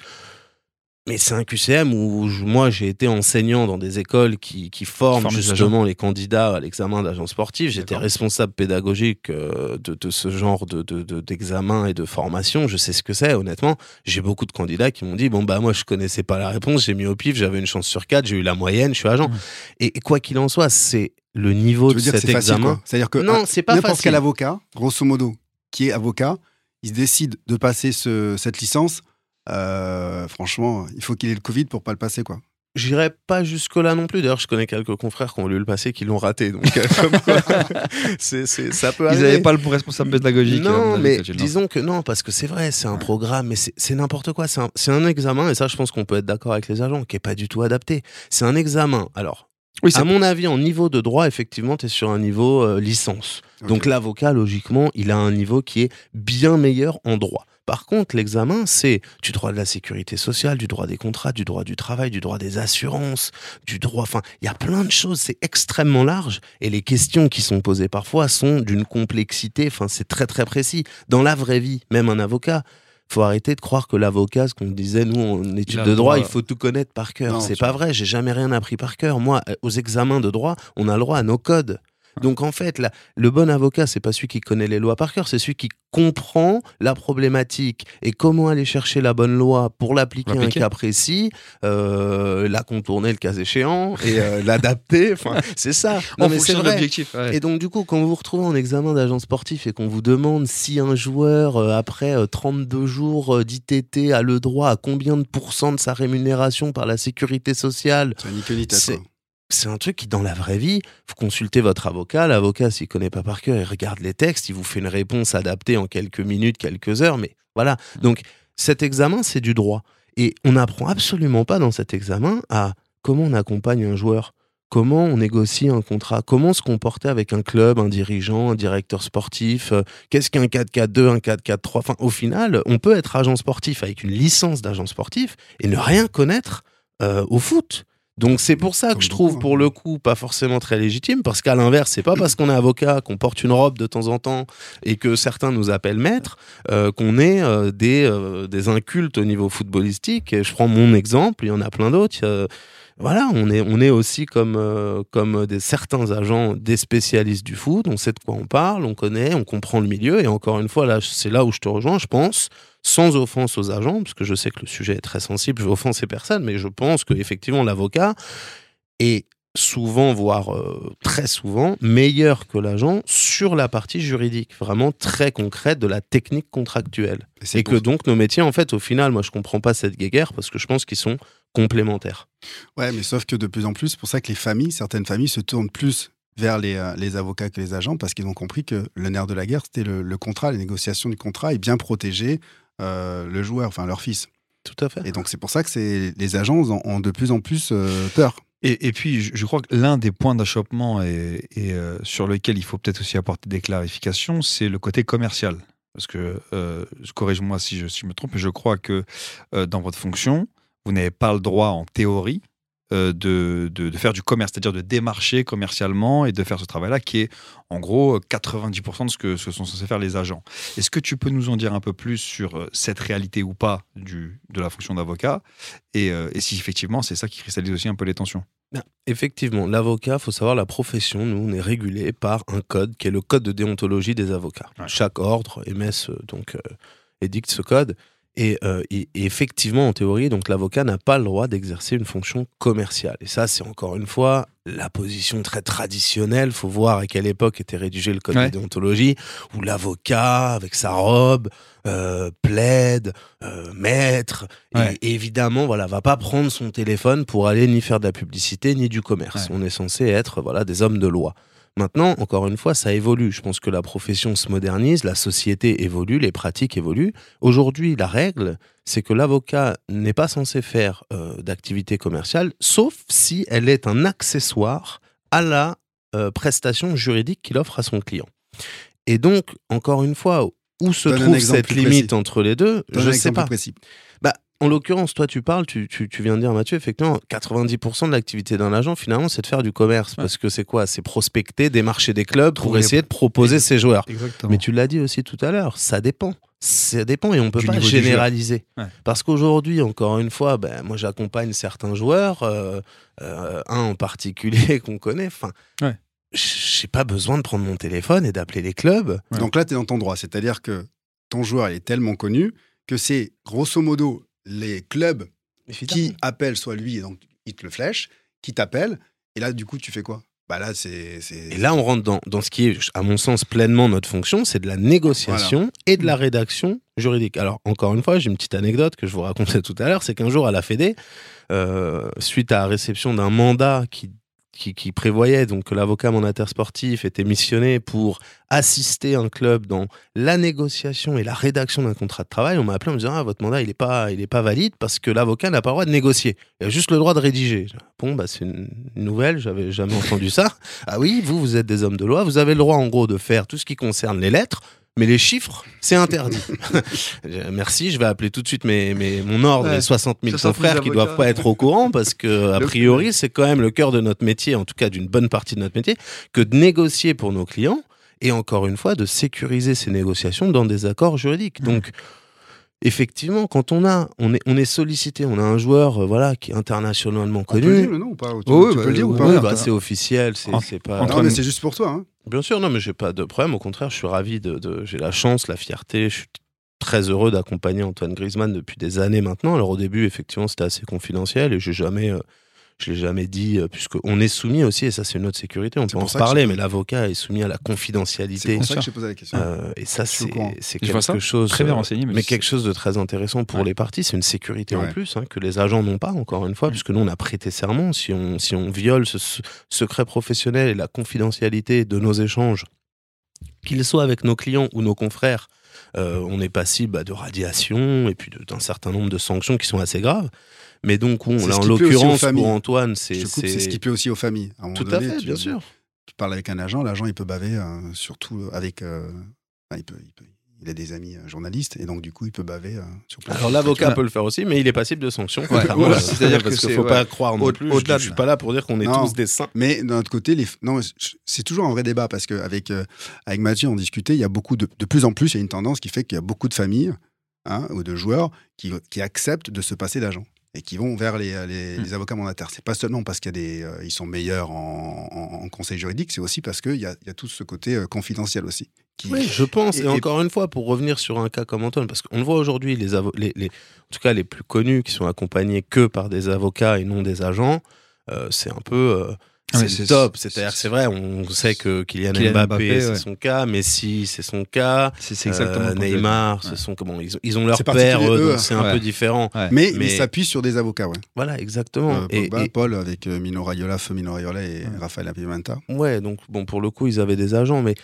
[SPEAKER 7] Mais c'est un QCM où je- moi j'ai été enseignant dans des écoles qui, qui forment justement les candidats à l'examen d'agent sportif. J'étais responsable pédagogique euh, de, de ce genre de, de- de- d'examen et de formation. Je sais ce que c'est, honnêtement. J'ai beaucoup de candidats qui m'ont dit Bon, bah, moi je connaissais pas la réponse, j'ai mis au pif, j'avais une chance sur quatre, j'ai eu la moyenne, je suis agent. Et, et quoi qu'il en soit, c'est le niveau
[SPEAKER 1] Tu
[SPEAKER 7] de
[SPEAKER 1] veux dire que
[SPEAKER 7] cet
[SPEAKER 1] c'est facile,
[SPEAKER 7] examen.
[SPEAKER 1] C'est-à-dire que
[SPEAKER 7] Non, c'est pas
[SPEAKER 1] n'importe
[SPEAKER 7] facile.
[SPEAKER 1] quel avocat, grosso modo, qui est avocat, il décide de passer ce- cette licence. Euh, franchement, il faut qu'il ait le Covid pour pas le passer, quoi.
[SPEAKER 7] J'irai pas jusque-là non plus. D'ailleurs, je connais quelques confrères qui ont voulu le passer qui l'ont raté. Donc, euh, comme quoi, ça peut
[SPEAKER 6] Ils n'avaient pas le pour responsable pédagogique.
[SPEAKER 7] Non,
[SPEAKER 6] vous
[SPEAKER 7] mais disons que non, parce que c'est vrai, c'est un programme, mais c'est n'importe quoi. C'est un, examen, et ça, je pense qu'on peut être d'accord avec les agents, qui est pas du tout adapté. C'est un examen. Alors,
[SPEAKER 6] Oui, c'est
[SPEAKER 7] à mon avis, en niveau de droit, effectivement, tu es sur un niveau euh, licence. Donc l'avocat, logiquement, il a un niveau qui est bien meilleur en droit. Par contre, l'examen, c'est du droit de la sécurité sociale, du droit des contrats, du droit du travail, du droit des assurances, du droit. Enfin, il y a plein de choses, c'est extrêmement large. Et les questions qui sont posées parfois sont d'une complexité, enfin, c'est très très précis. Dans la vraie vie, même un avocat, faut arrêter de croire que l'avocat, ce qu'on disait nous en études de droit,
[SPEAKER 6] droit.
[SPEAKER 7] il faut tout connaître par cœur. C'est pas vrai, j'ai jamais rien appris par cœur. Moi, euh, aux examens de droit, on a le droit à nos codes. Donc en fait, la- le bon avocat, c'est pas celui qui connaît les lois par cœur, c'est celui qui comprend la problématique et comment aller chercher la bonne loi pour l'appliquer à un cas précis, euh, la contourner le cas échéant et euh, l'adapter. Enfin, c'est ça. Non
[SPEAKER 6] En
[SPEAKER 7] mais c'est vrai.
[SPEAKER 6] l'objectif. ouais.
[SPEAKER 7] Et donc, du coup, quand vous vous retrouvez en examen d'agent sportif et qu'on vous demande si un joueur, euh, après euh, 32 jours d'ITT, a le droit à combien de pourcents de sa rémunération par la sécurité sociale,
[SPEAKER 1] C'est
[SPEAKER 7] c'est un truc qui, dans la vraie vie, vous consultez votre avocat. L'avocat, s'il connaît pas par cœur, il regarde les textes, il vous fait une réponse adaptée en quelques minutes, quelques heures. Mais voilà. Donc, cet examen, c'est du droit. Et on n'apprend absolument pas dans cet examen à comment on accompagne un joueur, comment on négocie un contrat, comment se comporter avec un club, un dirigeant, un directeur sportif, euh, qu'est-ce qu'un 4-4-2, un 4-4-3. Enfin, au final, on peut être agent sportif avec une licence d'agent sportif et ne rien connaître euh, au foot. Donc c'est pour ça que je trouve pour
[SPEAKER 1] hein.
[SPEAKER 7] le coup pas forcément très légitime parce qu'à l'inverse c'est pas parce qu'on est avocat qu'on porte une robe de temps en temps et que certains nous appellent maître euh, qu'on est euh, des euh, des incultes au niveau footballistique et je prends mon exemple il y en a plein d'autres voilà on est on est aussi comme euh, comme des certains agents des spécialistes du foot on sait de quoi on parle on connaît on comprend le milieu et encore une fois là c'est là où je te rejoins je pense sans offense aux agents, parce que je sais que le sujet est très sensible, je vais offenser personne, mais je pense que effectivement l'avocat est souvent, voire euh, très souvent, meilleur que l'agent sur la partie juridique, vraiment très concrète de la technique contractuelle. Et que donc nos métiers, en fait, au final, moi je comprends pas cette guéguerre parce que je pense qu'ils sont complémentaires.
[SPEAKER 1] Ouais, mais sauf que de plus en plus, c'est pour ça que les familles, certaines familles se tournent plus vers les, euh, les avocats que les agents parce qu'ils ont compris que le nerf de la guerre, c'était le, le contrat, les négociations du contrat et bien protéger euh, le joueur, enfin leur fils.
[SPEAKER 7] Tout à fait.
[SPEAKER 1] Et donc c'est pour ça que c'est les agents ont, ont de plus en plus euh, peur.
[SPEAKER 6] Et, et puis, je, je crois que l'un des points d'achoppement et, et, euh, sur lequel il faut peut-être aussi apporter des clarifications, c'est le côté commercial. Parce que, euh, corrige-moi si je, si je me trompe, mais je crois que euh, dans votre fonction, vous n'avez pas le droit, en théorie, euh, de, de, de faire du commerce, c'est-à-dire de démarcher commercialement et de faire ce travail-là qui est en gros 90% de ce que, ce que sont censés faire les agents. Est-ce que tu peux nous en dire un peu plus sur euh, cette réalité ou pas du, de la fonction d'avocat et, euh, et si effectivement c'est ça qui cristallise aussi un peu les tensions?
[SPEAKER 7] Effectivement, l'avocat, faut savoir, la profession, nous, on est régulé par un code qui est le code de déontologie des avocats.
[SPEAKER 6] Ouais.
[SPEAKER 7] Chaque ordre émet ce, donc, euh, édicte ce code. Et, euh, et- et effectivement, en théorie, donc l'avocat n'a pas le droit d'exercer une fonction commerciale. Et ça, c'est encore une fois la position très traditionnelle. faut voir à quelle époque était rédigé le code
[SPEAKER 6] Ouais.
[SPEAKER 7] de déontologie, où l'avocat, avec sa robe, euh, plaide, euh, maître, et-
[SPEAKER 6] Ouais.
[SPEAKER 7] et évidemment, voilà, va pas prendre son téléphone pour aller ni faire de la publicité ni du commerce.
[SPEAKER 6] Ouais.
[SPEAKER 7] On est censé être voilà des hommes de loi. Maintenant, encore une fois, ça évolue. Je pense que la profession se modernise, la société évolue, les pratiques évoluent. Aujourd'hui, la règle, c'est que l'avocat n'est pas censé faire euh, d'activité commerciale, sauf si elle est un accessoire à la euh, prestation juridique qu'il offre à son client. Et donc, encore une fois, où se
[SPEAKER 1] Donne
[SPEAKER 7] trouve cette limite
[SPEAKER 1] précis.
[SPEAKER 7] entre les deux?
[SPEAKER 1] Donne
[SPEAKER 7] Je
[SPEAKER 1] un
[SPEAKER 7] sais pas.
[SPEAKER 1] plus
[SPEAKER 7] en l'occurrence, toi, tu parles, tu, tu, tu viens de dire, Mathieu, effectivement, 90% de l'activité d'un agent, finalement, c'est de faire du commerce.
[SPEAKER 6] Ouais.
[SPEAKER 7] Parce que c'est quoi? C'est prospecter, démarcher des clubs pour
[SPEAKER 6] Trouver
[SPEAKER 7] essayer de proposer ses joueurs.
[SPEAKER 6] Exactement.
[SPEAKER 7] Mais tu l'as dit aussi tout à l'heure, ça dépend. Ça dépend et on peut
[SPEAKER 6] Du
[SPEAKER 7] pas généraliser.
[SPEAKER 6] Ouais.
[SPEAKER 7] Parce qu'aujourd'hui, encore une fois, ben, moi j'accompagne certains joueurs, euh, euh, un en particulier qu'on connaît. Enfin,
[SPEAKER 6] Ouais.
[SPEAKER 7] j'ai pas besoin de prendre mon téléphone et d'appeler les clubs.
[SPEAKER 6] Ouais.
[SPEAKER 1] Donc là, tu es dans ton droit. C'est-à-dire que ton joueur il est tellement connu que c'est grosso modo les clubs qui appellent soit lui, et donc il te le flèche, qui t'appellent. Et là, du coup, tu fais quoi? Bah là, c'est. c'est-
[SPEAKER 7] Et là, on rentre dans, dans ce qui est, à mon sens, pleinement notre fonction, c'est de la négociation et de la rédaction juridique. Alors, encore une fois, j'ai une petite anecdote que je vous racontais tout à l'heure, c'est qu'un jour à la Fédé, euh, suite à la réception d'un mandat qui, qui, prévoyait donc que l'avocat mandataire sportif était missionné pour assister un club dans la négociation et la rédaction d'un contrat de travail, on m'a appelé en me disant ah, votre mandat il est pas il est pas valide parce que l'avocat n'a pas le droit de négocier, il a juste le droit de rédiger. Bon bah c'est une nouvelle, j'avais jamais entendu ça. Ah oui, vous vous êtes des hommes de loi, vous avez le droit en gros de faire tout ce qui concerne les lettres. Mais les chiffres, c'est interdit. Merci, je vais appeler tout de suite mes, mes- mon ordre
[SPEAKER 6] Ouais.
[SPEAKER 7] et 60 000
[SPEAKER 6] 60 000
[SPEAKER 7] confrères qui doivent pas être au courant parce que, a priori, c'est quand même le cœur de notre métier, en tout cas d'une bonne partie de notre métier, que de négocier pour nos clients et encore une fois de sécuriser ces négociations dans des accords juridiques. Donc, effectivement, quand on a, on est, on est sollicité, on a un joueur, euh, voilà, qui est internationalement
[SPEAKER 1] On peut le
[SPEAKER 7] connu.
[SPEAKER 1] dire le nom ou pas Tu,
[SPEAKER 6] Oui,
[SPEAKER 1] tu
[SPEAKER 6] bah,
[SPEAKER 1] peux le dire ou
[SPEAKER 6] oui,
[SPEAKER 1] pas
[SPEAKER 7] Oui,
[SPEAKER 6] Ouais,
[SPEAKER 7] bah, c'est officiel, c'est pas.
[SPEAKER 1] Non, mais c'est juste pour toi. Hein.
[SPEAKER 7] Bien sûr, non, mais j'ai pas de problème. Au contraire, je suis ravi de, de- j'ai la chance, la fierté. Je suis très heureux d'accompagner Antoine Griezmann depuis des années maintenant. Alors au début, effectivement, c'était assez confidentiel et j'ai jamais, euh, je l'ai jamais dit, euh, puisque on est soumis aussi, et ça c'est une autre sécurité. On
[SPEAKER 1] C'est
[SPEAKER 7] peut en parler,
[SPEAKER 1] je-
[SPEAKER 7] mais l'avocat est soumis à la
[SPEAKER 1] C'est
[SPEAKER 7] confidentialité.
[SPEAKER 1] pour ça que j'ai posé la question.
[SPEAKER 7] Euh, et ça, c'est c'est quelque
[SPEAKER 6] ça.
[SPEAKER 7] chose
[SPEAKER 6] Très bien
[SPEAKER 7] euh,
[SPEAKER 6] renseigné.
[SPEAKER 7] mais
[SPEAKER 6] c'est-
[SPEAKER 7] quelque chose de très intéressant pour
[SPEAKER 6] Ouais.
[SPEAKER 7] les parties, c'est une sécurité en plus hein, que les agents n'ont pas, encore une fois, puisque nous on a prêté serment. Si on, si on viole ce se- secret professionnel et la confidentialité de nos échanges, qu'ils soient avec nos clients ou nos confrères, euh, on est passible bah, de radiation et puis d'un certain nombre de sanctions qui sont assez graves. Mais donc, là
[SPEAKER 1] ce
[SPEAKER 7] en l'occurrence, pour Antoine, c'est. c'est-
[SPEAKER 1] c'est ce qui plaît aussi aux familles. À un moment
[SPEAKER 7] Tout à fait,
[SPEAKER 1] tu-
[SPEAKER 7] bien sûr.
[SPEAKER 1] Tu parles avec un agent, l'agent il peut baver, euh, surtout avec. euh, il, peut, il, peut- il a des amis euh, journalistes et donc du coup il peut baver euh, sur plein de
[SPEAKER 7] Alors l'avocat peut le faire aussi, mais il est passible de sanctions.
[SPEAKER 6] Ouais, voilà, c'est-à-dire
[SPEAKER 7] parce qu'il faut
[SPEAKER 6] ouais.
[SPEAKER 7] pas croire non
[SPEAKER 6] Au-
[SPEAKER 7] plus.
[SPEAKER 6] au-delà
[SPEAKER 7] je, je suis pas là pour dire qu'on est
[SPEAKER 1] Non.
[SPEAKER 7] tous des saints.
[SPEAKER 1] Mais d'un autre côté, les, non, c'est toujours un vrai débat parce qu'avec avec, avec Mathieu, on discutait, il y a beaucoup de, de plus en plus, il y a une tendance qui fait qu'il y a beaucoup de familles hein, ou de joueurs qui, qui acceptent de se passer d'agent et qui vont vers les, les,
[SPEAKER 6] Hmm.
[SPEAKER 1] les avocats mandataires. C'est pas seulement parce qu'ils des, euh, ils sont meilleurs en, en- en conseil juridique, c'est aussi parce qu'il y y a tout ce côté euh, confidentiel aussi. Qui,
[SPEAKER 7] Oui, je pense. Et,
[SPEAKER 1] Et- et-
[SPEAKER 7] encore une fois, pour revenir sur un cas comme Antoine, parce qu'on le voit aujourd'hui, les, les- en tout cas les plus connus, qui sont accompagnés que par des avocats et non des agents, euh, c'est un peu.
[SPEAKER 6] Ah,
[SPEAKER 7] c'est top. C'est-à-dire,
[SPEAKER 6] c'est-
[SPEAKER 7] c'est vrai, on sait que Kylian,
[SPEAKER 6] Kylian
[SPEAKER 7] Mbappé,
[SPEAKER 6] Mbappé,
[SPEAKER 7] c'est
[SPEAKER 6] ouais.
[SPEAKER 7] son cas, Messi, c'est son cas,
[SPEAKER 6] C'est c'est exactement
[SPEAKER 7] euh, Neymar, ce sont comment ils, ont- ils ont leur
[SPEAKER 1] C'est
[SPEAKER 7] père, c'est un peu différent.
[SPEAKER 6] Ouais.
[SPEAKER 1] mais,
[SPEAKER 7] Mais-
[SPEAKER 1] mais il s'appuie sur des avocats, ouais.
[SPEAKER 7] Voilà, exactement.
[SPEAKER 1] Euh,
[SPEAKER 7] et,
[SPEAKER 1] Pogba,
[SPEAKER 7] et-
[SPEAKER 1] Paul avec euh, Mino Raiola, feu Mino Raiola et
[SPEAKER 6] Ouais.
[SPEAKER 1] Raphaël Pimenta.
[SPEAKER 7] Ouais, donc bon, pour le coup, ils avaient des agents, mais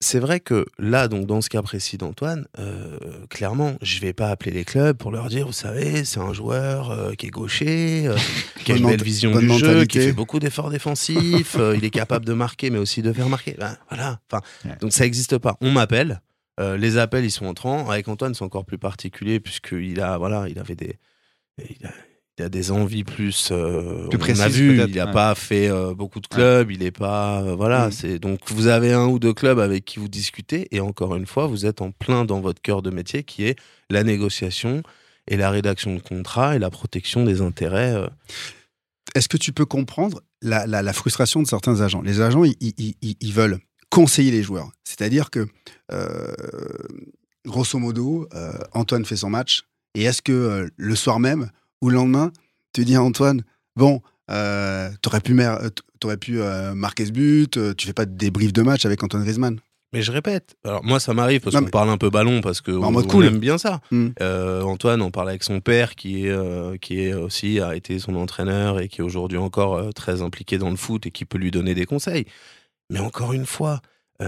[SPEAKER 7] c'est vrai que là, donc dans ce cas précis d'Antoine, euh, clairement, je vais pas appeler les clubs pour leur dire, vous savez, c'est un joueur euh, qui est gaucher, euh, qui a une belle vision du jeu, qui fait beaucoup d'efforts défensifs, il est capable de marquer, mais aussi de faire marquer. Ben, voilà. Enfin,
[SPEAKER 6] Ouais.
[SPEAKER 7] donc ça n'existe pas. On m'appelle. les appels, ils sont entrants. Avec Antoine, c'est encore plus particulier puisqu'il a, voilà, il avait des, il a, il a des envies plus. euh,
[SPEAKER 6] Plus
[SPEAKER 7] on a vu, il n'a
[SPEAKER 6] ouais.
[SPEAKER 7] pas fait euh, beaucoup de clubs. Il est pas, euh, voilà.
[SPEAKER 1] Mm.
[SPEAKER 7] C'est donc vous avez un ou deux clubs avec qui vous discutez et encore une fois, vous êtes en plein dans votre cœur de métier qui est la négociation et la rédaction de contrats et la protection des intérêts. euh.
[SPEAKER 1] Est-ce que tu peux comprendre la, la- la frustration de certains agents? Les agents, ils, ils- ils- ils veulent conseiller les joueurs. C'est-à-dire que, grosso modo, Antoine fait son match, et est-ce que le soir même ou le lendemain, tu dis à Antoine, bon, euh, t'aurais pu, t'aurais pu euh, marquer ce but, euh, tu fais pas de débrief de match avec Antoine Griezmann
[SPEAKER 7] Mais je répète. Alors moi, ça m'arrive parce qu'on
[SPEAKER 1] mais-
[SPEAKER 7] parle un peu ballon parce que
[SPEAKER 1] En
[SPEAKER 7] on,
[SPEAKER 1] cool.
[SPEAKER 7] aime bien ça.
[SPEAKER 1] Mm.
[SPEAKER 7] Euh, Antoine en parle avec son père qui est euh, qui est aussi a été son entraîneur et qui est aujourd'hui encore euh, très impliqué dans le foot et qui peut lui donner des conseils. Mais encore une fois,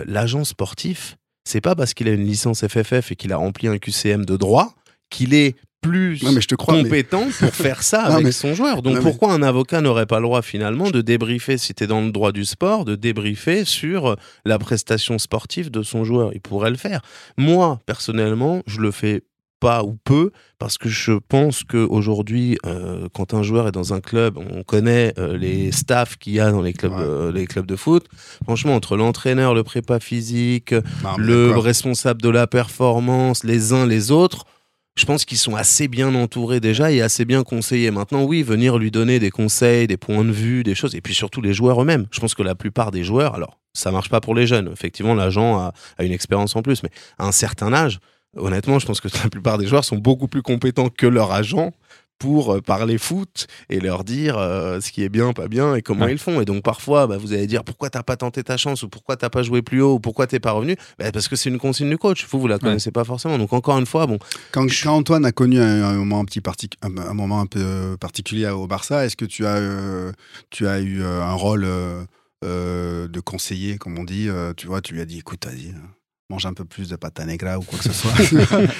[SPEAKER 7] l'agent sportif, c'est pas parce qu'il a une licence FFF et qu'il a rempli un QCM de droit qu'il est plus
[SPEAKER 1] Non, mais je te crois. mais-
[SPEAKER 7] compétent pour faire ça
[SPEAKER 1] Non,
[SPEAKER 7] avec
[SPEAKER 1] mais-
[SPEAKER 7] son joueur. Donc
[SPEAKER 1] Non, mais-
[SPEAKER 7] pourquoi un avocat n'aurait pas le droit finalement de débriefer, si tu es dans le droit du sport, de débriefer sur la prestation sportive de son joueur? Il pourrait le faire. Moi, personnellement, je le fais pas ou peu parce que je pense qu'aujourd'hui, euh, quand un joueur est dans un club, on connaît euh, les staffs qu'il y a dans les clubs,
[SPEAKER 1] Ouais.
[SPEAKER 7] euh, les clubs de foot. Franchement, entre l'entraîneur, le prépa physique,
[SPEAKER 1] Non,
[SPEAKER 7] le responsable de la performance, les uns les autres, je pense qu'ils sont assez bien entourés déjà et assez bien conseillés. Maintenant, oui, venir lui donner des conseils, des points de vue, des choses, et puis surtout les joueurs eux-mêmes. Je pense que la plupart des joueurs, alors ça marche pas pour les jeunes, effectivement, l'agent a, a une expérience en plus, mais à un certain âge, honnêtement, je pense que la plupart des joueurs sont beaucoup plus compétents que leur agent pour euh, parler foot et leur dire euh, ce qui est bien, pas bien et comment
[SPEAKER 6] Ouais.
[SPEAKER 7] ils font. Et donc parfois, bah, vous allez dire pourquoi t'as pas tenté ta chance ou pourquoi t'as pas joué plus haut ou pourquoi t'es pas revenu? Bah, parce que c'est une consigne du coach. Vous, vous la connaissez pas forcément. Donc encore une fois, bon,
[SPEAKER 1] Quand, quand Antoine a connu un, un moment un petit partic- un, un moment un peu particulier au Barça, est-ce que tu as euh, tu as eu euh, un rôle euh, euh, de conseiller, comme on dit euh, Tu vois, tu lui as dit, écoute, vas-y, euh, mange un peu plus de pata negra ou quoi que ce soit.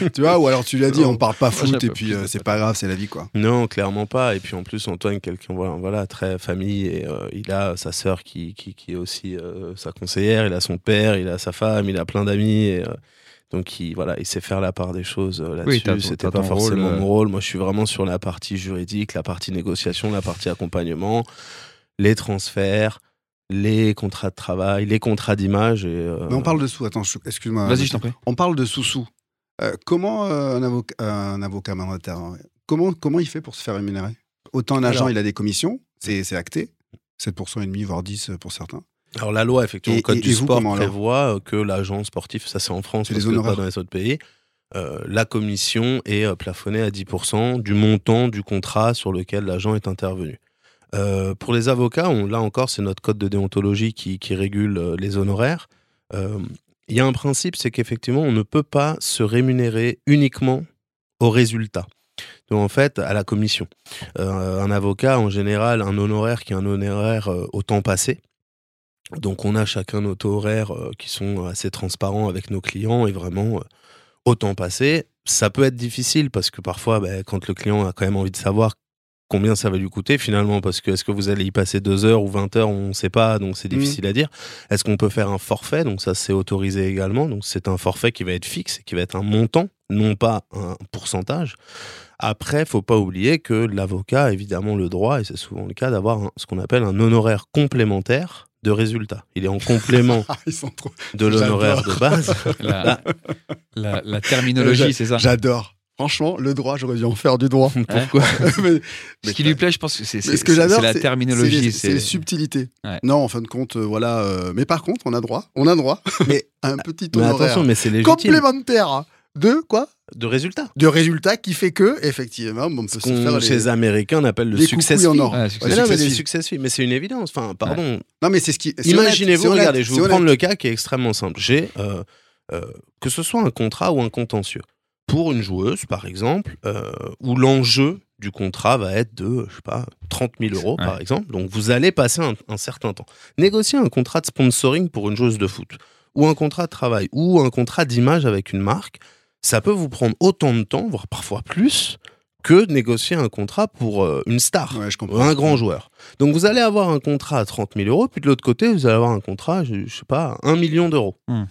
[SPEAKER 1] tu vois, ou alors tu lui as dit, on parle pas foot et puis euh, c'est pas grave, c'est la vie quoi.
[SPEAKER 7] Non, clairement pas. Et puis en plus, Antoine, quelqu'un voilà, voilà, très famille, et euh, il a sa sœur qui, qui, qui est aussi euh, sa conseillère, il a son père, il a sa femme, il a plein d'amis. Et, euh, donc il, voilà, il sait faire la part des choses euh,
[SPEAKER 6] Oui,
[SPEAKER 7] là-dessus. C'était pas forcément
[SPEAKER 6] rôle,
[SPEAKER 7] mon rôle. Moi, je suis vraiment sur la partie juridique, la partie négociation, la partie accompagnement, les transferts, les contrats de travail, les contrats d'image. Et, euh,
[SPEAKER 1] Mais on parle de sous, attends, excuse-moi.
[SPEAKER 6] Vas-y, je t'en prie.
[SPEAKER 1] On parle de sous-sous. Euh, comment euh, un, avocat, un avocat mandataire, hein, comment, comment il fait pour se faire rémunérer? Autant un agent,
[SPEAKER 7] Alors-
[SPEAKER 1] il a des commissions, c'est c'est acté, 7% et demi, voire 10 pour certains.
[SPEAKER 7] Alors la loi, effectivement,
[SPEAKER 1] Et-
[SPEAKER 7] le code
[SPEAKER 1] et-
[SPEAKER 7] du
[SPEAKER 1] et vous,
[SPEAKER 7] sport prévoit que l'agent sportif, ça c'est en France,
[SPEAKER 1] les honoraires.
[SPEAKER 7] pas dans les autres pays, euh, la commission est plafonnée à 10% du montant du contrat sur lequel l'agent est intervenu. Euh, pour les avocats, là encore, c'est notre code de déontologie qui, régule euh, les honoraires. Euh, Il y a un principe, c'est qu'effectivement, on ne peut pas se rémunérer uniquement au résultat. Donc en fait, à la commission. Un avocat, en général, un honoraire qui est un honoraire au temps passé. Donc on a chacun nos taux horaires qui sont assez transparents avec nos clients et vraiment au temps passé. Ça peut être difficile parce que parfois, ben, quand le client a quand même envie de savoir combien ça va lui coûter finalement, parce que est-ce que vous allez y passer deux heures ou 20 heures, on ne sait pas, donc c'est difficile à dire. Est-ce qu'on peut faire un forfait? Donc ça, c'est autorisé également. Donc c'est un forfait qui va être fixe, qui va être un montant, non pas un pourcentage. Après, faut pas oublier que l'avocat a évidemment le droit, et c'est souvent le cas, d'avoir ce qu'on appelle un honoraire complémentaire de résultat. Il est en complément
[SPEAKER 1] Ah, trop.
[SPEAKER 7] de l'honoraire de base.
[SPEAKER 6] La, la, la terminologie, c'est ça
[SPEAKER 1] J'adore. Franchement, le droit, j'aurais dû en faire du droit.
[SPEAKER 7] Pourquoi
[SPEAKER 1] mais,
[SPEAKER 6] Ce qui lui plaît, je pense que c'est
[SPEAKER 1] ce que j'adore,
[SPEAKER 6] c'est la terminologie.
[SPEAKER 1] c'est les- subtilités.
[SPEAKER 6] Ouais.
[SPEAKER 1] Non, en fin de compte, euh, voilà. euh, mais par contre, on a droit, on a droit, mais un petit
[SPEAKER 7] Mais attention, mais c'est
[SPEAKER 1] complémentaire de quoi?
[SPEAKER 7] De résultat.
[SPEAKER 1] De résultat qui fait que, effectivement, on peut se
[SPEAKER 7] chez
[SPEAKER 1] les...
[SPEAKER 7] Américains, on appelle le
[SPEAKER 1] coucouilles en or.
[SPEAKER 6] Ouais,
[SPEAKER 1] Ouais,
[SPEAKER 6] success
[SPEAKER 7] Mais non, mais
[SPEAKER 1] success
[SPEAKER 7] des
[SPEAKER 1] fee.
[SPEAKER 7] success fees, mais c'est une évidence. Enfin, pardon.
[SPEAKER 1] Non, mais c'est ce qui.
[SPEAKER 7] Imaginez-vous, regardez, je vais vous prendre le cas qui est extrêmement simple. J'ai, euh, que ce soit un contrat ou un contentieux, pour une joueuse, par exemple, euh, où l'enjeu du contrat va être de, je sais pas, 30 000 euros, par exemple. Donc, vous allez passer un, un certain temps. Négocier un contrat de sponsoring pour une joueuse de foot, ou un contrat de travail, ou un contrat d'image avec une marque, ça peut vous prendre autant de temps, voire parfois plus, que de négocier un contrat pour euh, une star,
[SPEAKER 1] Ouais, je comprends.
[SPEAKER 7] un grand joueur. Donc vous allez avoir un contrat à 30 000 euros, puis de l'autre côté, vous allez avoir un contrat, je, je sais pas, à 1 million d'euros.
[SPEAKER 6] Hmm.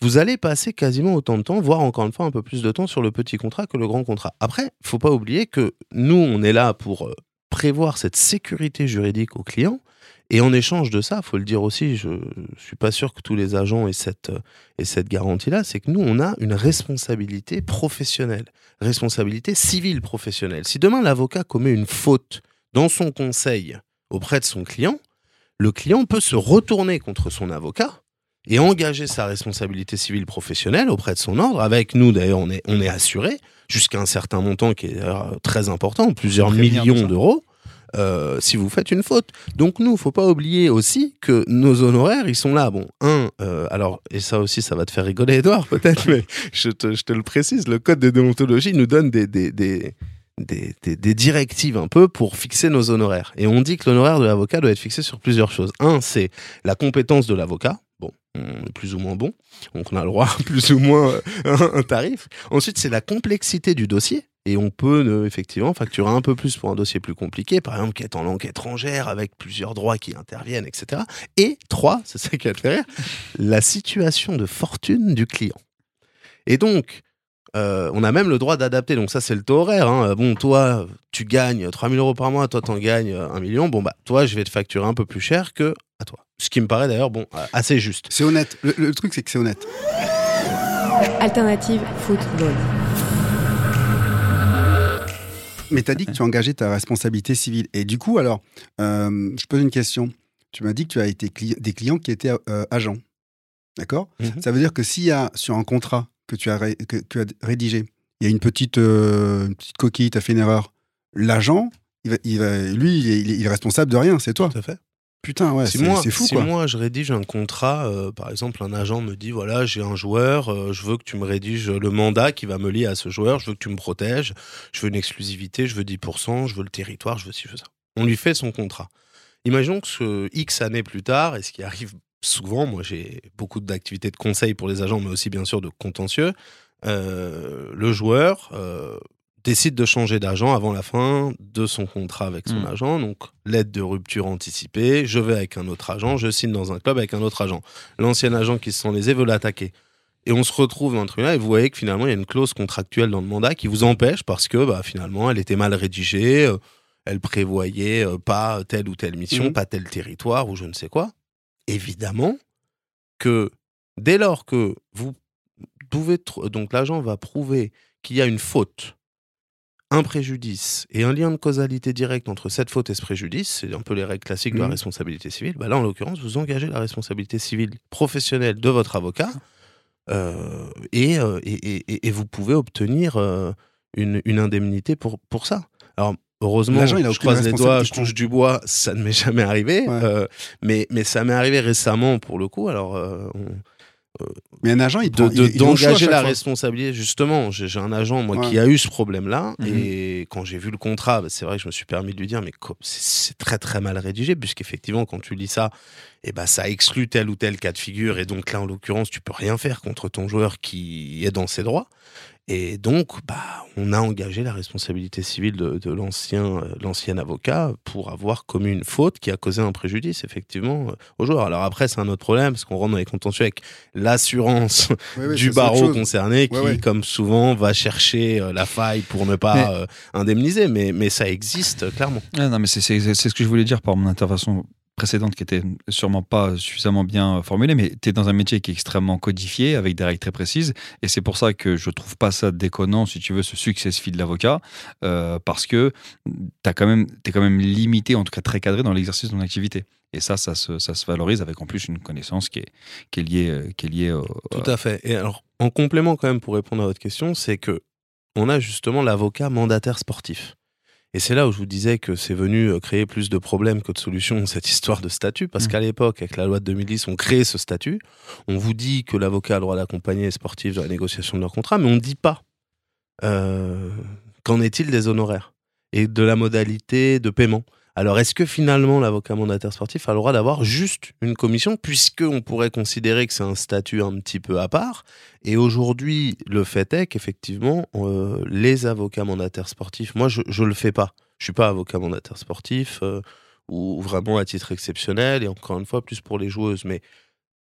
[SPEAKER 7] Vous allez passer quasiment autant de temps, voire encore une fois un peu plus de temps sur le petit contrat que le grand contrat. Après, il faut pas oublier que nous, on est là pour euh, prévoir cette sécurité juridique aux clients. Et en échange de ça, faut le dire aussi, je suis pas sûr que tous les agents aient cette, euh, aient cette garantie-là, c'est que nous, on a une responsabilité professionnelle, responsabilité civile professionnelle. Si demain l'avocat commet une faute dans son conseil auprès de son client, le client peut se retourner contre son avocat et engager sa responsabilité civile professionnelle auprès de son ordre. Avec nous, d'ailleurs, on est, on est assuré jusqu'à un certain montant qui est d'ailleurs très important, plusieurs millions d'euros. euh, si vous faites une faute. Donc nous, faut pas oublier aussi que nos honoraires, ils sont là. Bon, un, euh, alors, et ça aussi, ça va te faire rigoler, Edouard, peut-être, mais je te, je te le précise, le code de déontologie nous donne des, des, des, des, des- des directives un peu pour fixer nos honoraires. Et on dit que l'honoraire de l'avocat doit être fixé sur plusieurs choses. Un, c'est la compétence de l'avocat. On plus ou moins bon, donc on a le droit à plus ou moins euh, un, tarif. Ensuite, c'est la complexité du dossier. Et on peut euh, effectivement facturer un peu plus pour un dossier plus compliqué, par exemple qui est en langue étrangère, avec plusieurs droits qui interviennent, etc. Et trois, c'est ça qui rire, la situation de fortune du client. Et donc, euh, on a même le droit d'adapter. Donc ça, c'est le taux horaire. hein. Bon, toi, tu gagnes 3000 euros par mois, toi, t'en gagnes euh, 1 million. Bon, bah, toi, je vais te facturer un peu plus cher que à toi. Ce qui me paraît d'ailleurs, bon, assez juste.
[SPEAKER 1] C'est honnête. Le, le truc, c'est que c'est honnête.
[SPEAKER 2] Alternative football.
[SPEAKER 1] Mais tu as dit que tu as engagé ta responsabilité civile. Et du coup, alors, euh, je pose une question. Tu m'as dit que tu as été cli- des clients qui étaient euh, agents. D'accord?
[SPEAKER 7] Mhm.
[SPEAKER 1] Ça veut dire que s'il y a sur un contrat que tu as, ré- que, que tu as rédigé, il y a une petite, euh, une petite coquille, tu as fait une erreur, l'agent, il va, il va- lui, il est, il est- il est responsable de rien, c'est toi.
[SPEAKER 7] Tout à fait.
[SPEAKER 1] Putain, ouais, c'est
[SPEAKER 7] moi,
[SPEAKER 1] fou,
[SPEAKER 7] si
[SPEAKER 1] quoi.
[SPEAKER 7] moi je rédige un contrat, euh, par exemple, un agent me dit voilà, j'ai un joueur, euh, je veux que tu me rédiges le mandat qui va me lier à ce joueur, je veux que tu me protèges, je veux une exclusivité, je veux 10%, je veux le territoire, je veux ci, je veux ça. On lui fait son contrat. Imaginons que ce X années plus tard, et ce qui arrive souvent, moi j'ai beaucoup d'activités de conseil pour les agents, mais aussi bien sûr de contentieux, euh, le joueur décide de changer d'agent avant la fin de son contrat avec son
[SPEAKER 6] Mm.
[SPEAKER 7] agent. Donc, l'aide de rupture anticipée, je vais avec un autre agent, je signe dans un club avec un autre agent. L'ancien agent qui se sent lésé veut l'attaquer. Et on se retrouve dans un tribunal et vous voyez que finalement, il y a une clause contractuelle dans le mandat qui vous empêche parce que bah, finalement, elle était mal rédigée, euh, elle prévoyait euh, pas telle ou telle mission,
[SPEAKER 1] Mhm.
[SPEAKER 7] pas tel territoire ou je ne sais quoi. Évidemment que dès lors que vous pouvez, donc l'agent va prouver qu'il y a une faute, un préjudice et un lien de causalité direct entre cette faute et ce préjudice, c'est un peu les règles classiques de la
[SPEAKER 1] Mhm.
[SPEAKER 7] responsabilité civile, bah là en l'occurrence vous engagez la responsabilité civile professionnelle de votre avocat euh, et, euh, et, et- et vous pouvez obtenir euh, une, une indemnité pour, pour ça. Alors heureusement,
[SPEAKER 1] L'agent, il a
[SPEAKER 7] je croise les doigts, je touche du bois, ça ne m'est jamais arrivé,
[SPEAKER 1] Ouais.
[SPEAKER 7] euh, mais, mais ça m'est arrivé récemment pour le coup, alors... euh, on-
[SPEAKER 1] Mais un agent, il
[SPEAKER 7] de- d'engager la
[SPEAKER 1] fois.
[SPEAKER 7] responsabilité. Justement, j'ai j'ai un agent moi
[SPEAKER 1] Ouais.
[SPEAKER 7] qui a eu ce problème-là
[SPEAKER 6] Mhm.
[SPEAKER 7] et quand j'ai vu le contrat, bah, c'est vrai que je me suis permis de lui dire mais c'est c'est très très mal rédigé puisqu'effectivement quand tu lis ça, et ben ça exclut tel ou tel cas de figure et donc là en l'occurrence tu peux rien faire contre ton joueur qui est dans ses droits. Et donc, bah, on a engagé la responsabilité civile de, de l'ancien, euh, l'ancien avocat pour avoir commis une faute qui a causé un préjudice, effectivement, euh, au joueur. Alors après, c'est un autre problème, parce qu'on rentre dans les contentieux avec l'assurance
[SPEAKER 1] Ouais, ouais,
[SPEAKER 7] du barreau concerné qui, comme souvent, va chercher euh, la faille pour ne pas
[SPEAKER 6] Mais-
[SPEAKER 7] euh, indemniser. Mais, mais ça existe, clairement.
[SPEAKER 6] Ah, non, mais c'est c'est- c'est ce que je voulais dire par mon intervention précédente qui était sûrement pas suffisamment bien formulée, mais tu es dans un métier qui est extrêmement codifié, avec des règles très précises, et c'est pour ça que je trouve pas ça déconnant, si tu veux, ce success fee de l'avocat, euh, parce que tu es quand même limité, en tout cas très cadré dans l'exercice de ton activité. Et ça, ça se, ça se valorise avec en plus une connaissance qui est, qui est liée, qui est liée au,
[SPEAKER 7] Tout à fait. Et alors, en complément, quand même, pour répondre à votre question, c'est que on a justement l'avocat mandataire sportif. Et c'est là où je vous disais que c'est venu euh, créer plus de problèmes que de solutions, cette histoire de statut, parce
[SPEAKER 6] Mm.
[SPEAKER 7] qu'à l'époque, avec la loi de 2010, on crée ce statut. On vous dit que l'avocat a le droit d'accompagner les sportifs dans la négociation de leur contrat, mais on ne dit pas euh, qu'en est-il des honoraires et de la modalité de paiement. Alors, est-ce que finalement l'avocat mandataire sportif a le droit d'avoir juste une commission, puisqu'on pourrait considérer que c'est un statut un petit peu à part? Et aujourd'hui, le fait est qu'effectivement, euh, les avocats mandataires sportifs, moi, je ne le fais pas. Je suis pas avocat mandataire sportif, euh, ou vraiment à titre exceptionnel, et encore une fois, plus pour les joueuses. Mais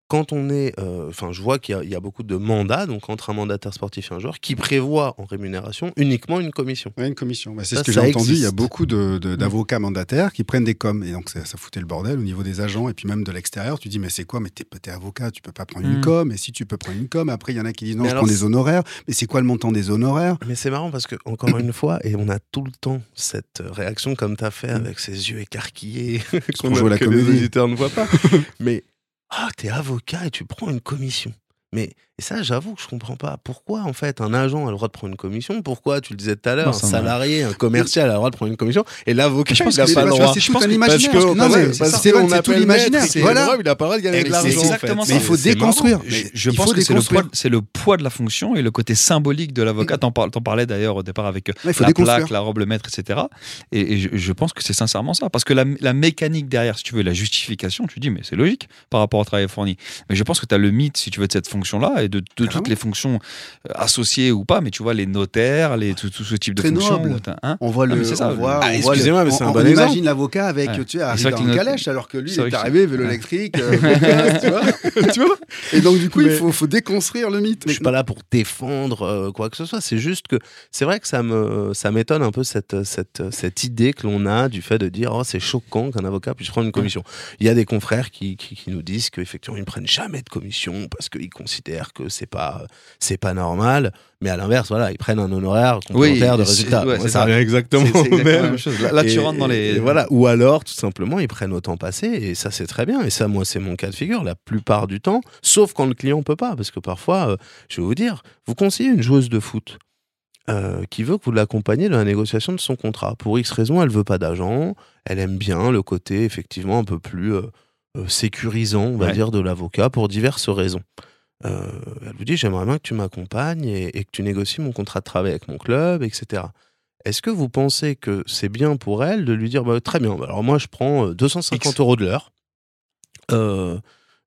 [SPEAKER 7] quand on est, euh, enfin, je vois qu'il y, a beaucoup de mandats, donc entre un mandataire sportif et un joueur, qui prévoit en rémunération uniquement une commission.
[SPEAKER 1] Ouais, une commission. Bah, c'est ce que j'ai entendu. Il y a beaucoup de- de- d'avocats mandataires qui prennent des coms. Et donc, ça, ça foutait le bordel au niveau des agents et puis même de l'extérieur. Tu dis, mais c'est quoi? Mais t'es avocat, tu peux pas prendre une
[SPEAKER 6] Mm.
[SPEAKER 1] com. Et si tu peux prendre une com, après, il y en a qui disent, non,
[SPEAKER 7] Mais
[SPEAKER 1] je
[SPEAKER 7] alors,
[SPEAKER 1] prends des honoraires. Mais c'est quoi le montant des honoraires?
[SPEAKER 7] Mais c'est marrant parce que, encore une fois, et on a tout le temps cette réaction comme tu as fait
[SPEAKER 1] Mm.
[SPEAKER 7] avec ces yeux écarquillés
[SPEAKER 1] qu'on joue à la
[SPEAKER 7] que les
[SPEAKER 1] comédie.
[SPEAKER 7] auditeurs ne voient pas. Mais, ah, t'es avocat et tu prends une commission. Mais et ça, j'avoue que je comprends pas. Pourquoi, en fait, un agent a le droit de prendre une commission? Pourquoi, tu le disais tout à l'heure, un salarié, un commercial a le droit de prendre une commission et l'avocat, il n'a pas le droit
[SPEAKER 1] c'est tout un imaginaire.
[SPEAKER 7] parce que,
[SPEAKER 1] non, mais
[SPEAKER 7] parce
[SPEAKER 1] c'est c'est tout l'imaginaire. Voilà.
[SPEAKER 7] il a pas le droit de gagner de l'argent.
[SPEAKER 6] exactement.
[SPEAKER 1] Mais il faut déconstruire.
[SPEAKER 6] Je, pense que c'est le, poids, de la fonction et le côté symbolique de l'avocat. T'en parlais d'ailleurs au départ avec la plaque, la robe, le maître, etc. Et, je, pense que c'est sincèrement ça. Parce que la, mécanique derrière, si tu veux, la justification, tu dis, mais c'est logique par rapport au travail fourni. Mais je pense que tu as le mythe, si tu veux, de cette fonction-là et de, de toutes les fonctions euh, associées ou pas, mais tu vois, les notaires, les, tout, tout ce type de
[SPEAKER 1] Très
[SPEAKER 6] fonctions.
[SPEAKER 1] noble.
[SPEAKER 6] où t'as- hein
[SPEAKER 1] On voit
[SPEAKER 6] Ah,
[SPEAKER 1] le. on voit,
[SPEAKER 7] Ah,
[SPEAKER 1] on voit le-
[SPEAKER 7] excusez-moi, mais c'est
[SPEAKER 1] on-
[SPEAKER 7] un
[SPEAKER 1] on
[SPEAKER 7] bon
[SPEAKER 1] imagine
[SPEAKER 7] exemple.
[SPEAKER 1] l'avocat avec,
[SPEAKER 6] Ouais.
[SPEAKER 1] tu sais, arrivé en
[SPEAKER 6] notre-
[SPEAKER 1] calèche, alors que lui, il est arrivé vélo électrique, euh, tu vois, tu vois. Et donc, du coup, il faut déconstruire le mythe.
[SPEAKER 7] Je suis pas là pour défendre euh, quoi que ce soit. C'est juste que c'est vrai que ça me ça m'étonne un peu cette cette cette idée que l'on a du fait de dire oh c'est choquant qu'un avocat puisse prendre une commission. Il y a des confrères qui qui, qui nous disent qu'effectivement ils ne prennent jamais de commission parce qu'ils considèrent que c'est pas c'est pas normal. Mais à l'inverse voilà ils prennent un honoraire complémentaire de
[SPEAKER 6] c'est-
[SPEAKER 7] résultat.
[SPEAKER 6] ouais,
[SPEAKER 7] ça
[SPEAKER 6] ça.
[SPEAKER 7] revient exactement
[SPEAKER 6] exactement la
[SPEAKER 7] même.
[SPEAKER 6] chose. Là, tu rentres dans les.
[SPEAKER 7] voilà. Ou alors, tout simplement, ils prennent au temps passé, et ça, c'est très bien. Et ça, moi, c'est mon cas de figure la plupart du temps, sauf quand le client peut pas. Parce que parfois, euh, je vais vous dire, vous conseillez une joueuse de foot euh, qui veut que vous l'accompagniez dans la négociation de son contrat. Pour X raisons, elle veut pas d'agent, elle aime bien le côté, effectivement, un peu plus euh, euh, sécurisant, on va
[SPEAKER 6] Ouais.
[SPEAKER 7] dire, de l'avocat pour diverses raisons. Euh, elle vous dit j'aimerais bien que tu m'accompagnes et, et que tu négocies mon contrat de travail avec mon club, etc. Est-ce que vous pensez que c'est bien pour elle de lui dire bah, très bien, bah, alors moi je prends euh, 250
[SPEAKER 6] X.
[SPEAKER 7] euros de l'heure, Euh,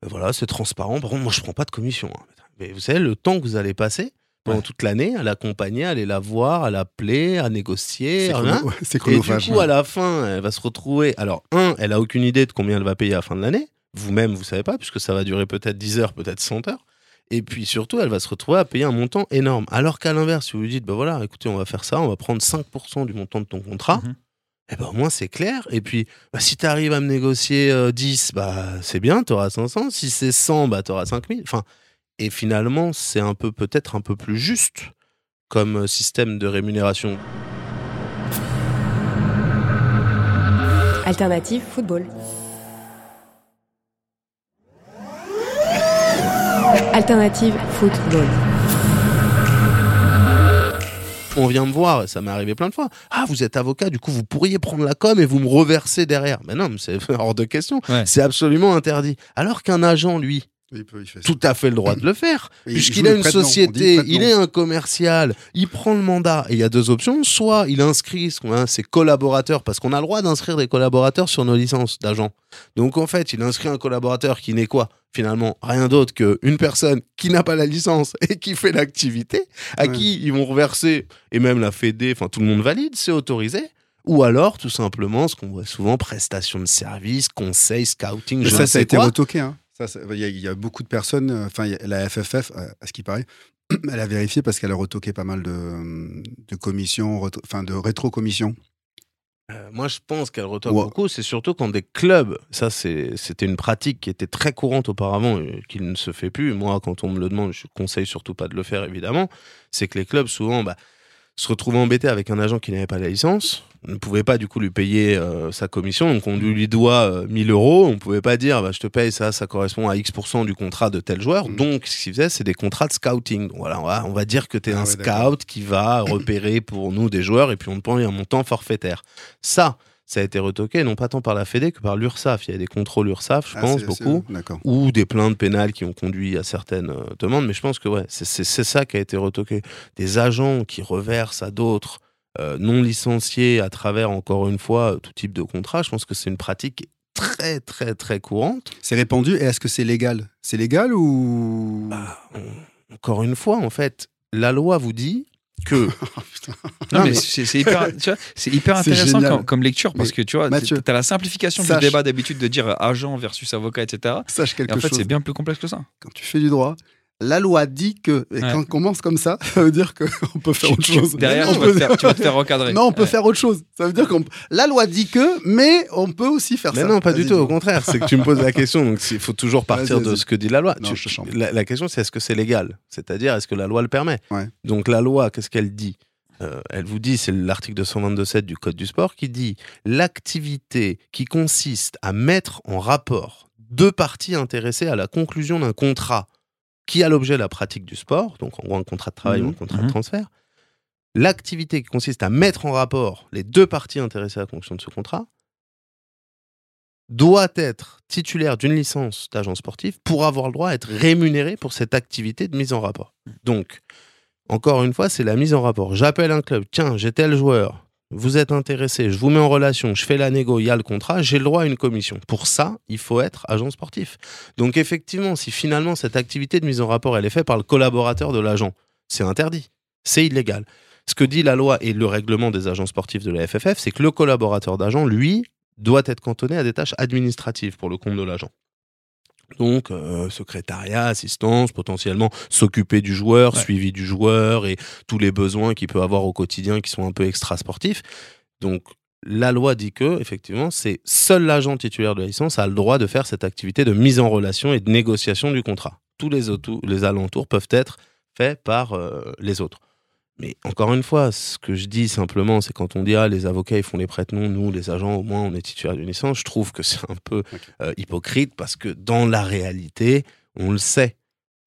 [SPEAKER 7] voilà c'est transparent, par contre moi je prends pas de commission. hein. Mais vous savez le temps que vous allez passer pendant
[SPEAKER 6] Ouais.
[SPEAKER 7] toute l'année à l'accompagner, à aller la voir, à l'appeler, à négocier,
[SPEAKER 1] C'est
[SPEAKER 7] rien. Et du coup, à la fin, elle va se retrouver. Alors, un, elle a aucune idée de combien elle va payer à la fin de l'année. Vous-même, vous savez pas, puisque ça va durer peut-être 10 heures, peut-être 100 heures. Et puis surtout, elle va se retrouver à payer un montant énorme. Alors qu'à l'inverse, si vous lui dites, bah voilà, écoutez, on va faire ça, on va prendre 5% du montant de ton contrat,
[SPEAKER 6] Mhm.
[SPEAKER 7] et ben au moins c'est clair. Et puis, bah, si tu arrives à me négocier euh, 10, bah c'est bien, tu auras 500. Si c'est 100, bah tu auras 5000. Enfin, et finalement, c'est un peu peut-être un peu plus juste comme euh, système de rémunération.
[SPEAKER 2] Alternative football. Alternative football.
[SPEAKER 7] on vient me voir, ça m'est arrivé plein de fois. Ah, vous êtes avocat, du coup, vous pourriez prendre la com et vous me reverser derrière. Mais non, mais c'est hors de question.
[SPEAKER 6] Ouais.
[SPEAKER 7] C'est absolument interdit. Alors qu'un agent, lui,
[SPEAKER 1] Il peut- il fait ça.
[SPEAKER 7] tout à fait le droit de le faire.
[SPEAKER 1] Il- il
[SPEAKER 7] Puisqu'il a une société, il est un commercial, il prend le mandat. Et il y a deux options. Soit il inscrit a, ses collaborateurs, parce qu'on a le droit d'inscrire des collaborateurs sur nos licences d'agents. Donc en fait, il inscrit un collaborateur qui n'est quoi? Finalement, rien d'autre qu'une personne qui n'a pas la licence et qui fait l'activité, à
[SPEAKER 1] Ouais.
[SPEAKER 7] qui ils vont reverser, et même la Fédé, enfin tout le monde valide, c'est autorisé. Ou alors, tout simplement, ce qu'on voit souvent, prestation de service, conseil, scouting, je
[SPEAKER 1] ça,
[SPEAKER 7] ne
[SPEAKER 1] ça a
[SPEAKER 7] sais
[SPEAKER 1] été retoqué. hein. Il y, a- il y a beaucoup de personnes, euh, enfin, la FFF, euh, à ce qui paraît, elle a vérifié parce qu'elle a retoqué pas mal de, de commissions, enfin, de rétro-commissions.
[SPEAKER 7] Euh, moi, je pense qu'elle retoque beaucoup. C'est surtout quand des clubs, ça, c'était une pratique qui était très courante auparavant et qui ne se fait plus. Moi, quand on me le demande, je conseille surtout pas de le faire, évidemment. C'est que les clubs, souvent, bah, se retrouvaient embêtés avec un agent qui n'avait pas la licence. On ne pouvait pas, du coup, lui payer euh, sa commission. Donc, on lui doit euh, 1000 euros. On ne pouvait pas dire, bah, je te paye ça, ça correspond à X% du contrat de tel joueur.
[SPEAKER 1] Mm.
[SPEAKER 7] Donc, ce qu'il faisait, c'est des contrats de scouting. Donc, voilà, on va, on va dire que tu es
[SPEAKER 1] Ah
[SPEAKER 7] un
[SPEAKER 1] ouais,
[SPEAKER 7] scout qui va repérer pour nous des joueurs et puis on te prend un montant forfaitaire. Ça, ça a été retoqué non pas tant par la Fédé que par l'URSSAF. Il y a des contrôles URSSAF, je
[SPEAKER 1] Ah,
[SPEAKER 7] pense, beaucoup, ou des plaintes pénales qui ont conduit à certaines euh, demandes. Mais je pense que ouais, c'est- ça qui a été retoqué. Des agents qui reversent à d'autres euh, non licenciés à travers, encore une fois, tout type de contrat, je pense que c'est une pratique très, très, très courante.
[SPEAKER 1] C'est répandu et est-ce que c'est légal? C'est légal ou?
[SPEAKER 7] Bah, on- encore une fois, en fait, la loi vous dit que
[SPEAKER 6] Non,
[SPEAKER 1] Non,
[SPEAKER 6] mais c'est hyper, c'est hyper intéressant comme, comme lecture parce
[SPEAKER 1] Mais
[SPEAKER 6] que tu vois, tu as la simplification
[SPEAKER 1] sache-
[SPEAKER 6] du débat d'habitude de dire agent versus avocat, etc.
[SPEAKER 1] Sache quelque
[SPEAKER 6] Et en fait, c'est bien plus complexe que ça.
[SPEAKER 1] Quand tu fais du droit, la loi dit que. Et
[SPEAKER 6] Ouais.
[SPEAKER 1] quand on commence comme ça, ça veut dire qu'on peut faire autre chose.
[SPEAKER 6] Derrière,
[SPEAKER 1] on
[SPEAKER 6] tu vas,
[SPEAKER 1] peut
[SPEAKER 6] te faire, tu vas te faire recadrer.
[SPEAKER 1] Non, on peut
[SPEAKER 6] Ouais.
[SPEAKER 1] faire autre chose. Ça veut dire qu'on. La loi dit que, mais on peut aussi faire
[SPEAKER 7] Mais
[SPEAKER 1] ça.
[SPEAKER 7] non, pas du tout. Au contraire, c'est que tu me poses la question. Donc, il faut toujours partir de ce que dit la loi.
[SPEAKER 1] Non,
[SPEAKER 7] Tu-
[SPEAKER 1] je
[SPEAKER 7] la, la question, c'est est-ce que c'est légal? C'est-à-dire, est-ce que la loi le permet?
[SPEAKER 1] Ouais.
[SPEAKER 7] Donc, la loi, qu'est-ce qu'elle dit? Euh, Elle vous dit, c'est l'article 222.7 du Code du sport qui dit l'activité qui consiste à mettre en rapport deux parties intéressées à la conclusion d'un contrat qui a l'objet de la pratique du sport, donc en gros un contrat de travail ou un
[SPEAKER 1] Mhm.
[SPEAKER 7] contrat
[SPEAKER 6] Mhm.
[SPEAKER 7] de transfert. L'activité qui consiste à mettre en rapport les deux parties intéressées à la conclusion de ce contrat doit être titulaire d'une licence d'agent sportif pour avoir le droit à être rémunéré pour cette activité de mise en rapport. Donc, encore une fois, c'est la mise en rapport. J'appelle un club, tiens, j'ai tel joueur, vous êtes intéressé, je vous mets en relation, je fais la négo, il y a le contrat, j'ai le droit à une commission. Pour ça, il faut être agent sportif. Donc effectivement, si finalement cette activité de mise en rapport, elle est faite par le collaborateur de l'agent, c'est interdit, c'est illégal. Ce que dit la loi et le règlement des agents sportifs de la FFF, c'est que le collaborateur d'agent, lui, doit être cantonné à des tâches administratives pour le compte de l'agent. Donc, euh, secrétariat, assistance, potentiellement s'occuper du joueur,
[SPEAKER 6] Ouais.
[SPEAKER 7] suivi du joueur et tous les besoins qu'il peut avoir au quotidien qui sont un peu extra-sportifs. Donc, la loi dit que, effectivement, c'est seul l'agent titulaire de la licence a le droit de faire cette activité de mise en relation et de négociation du contrat. Tous les, les alentours peuvent être faits par euh, les autres. Mais encore une fois, ce que je dis simplement, c'est quand on dit ah les avocats ils font les prête-noms, nous les agents au moins on est titulaire d'une licence, je trouve que c'est un peu euh, hypocrite parce que dans la réalité, on le sait,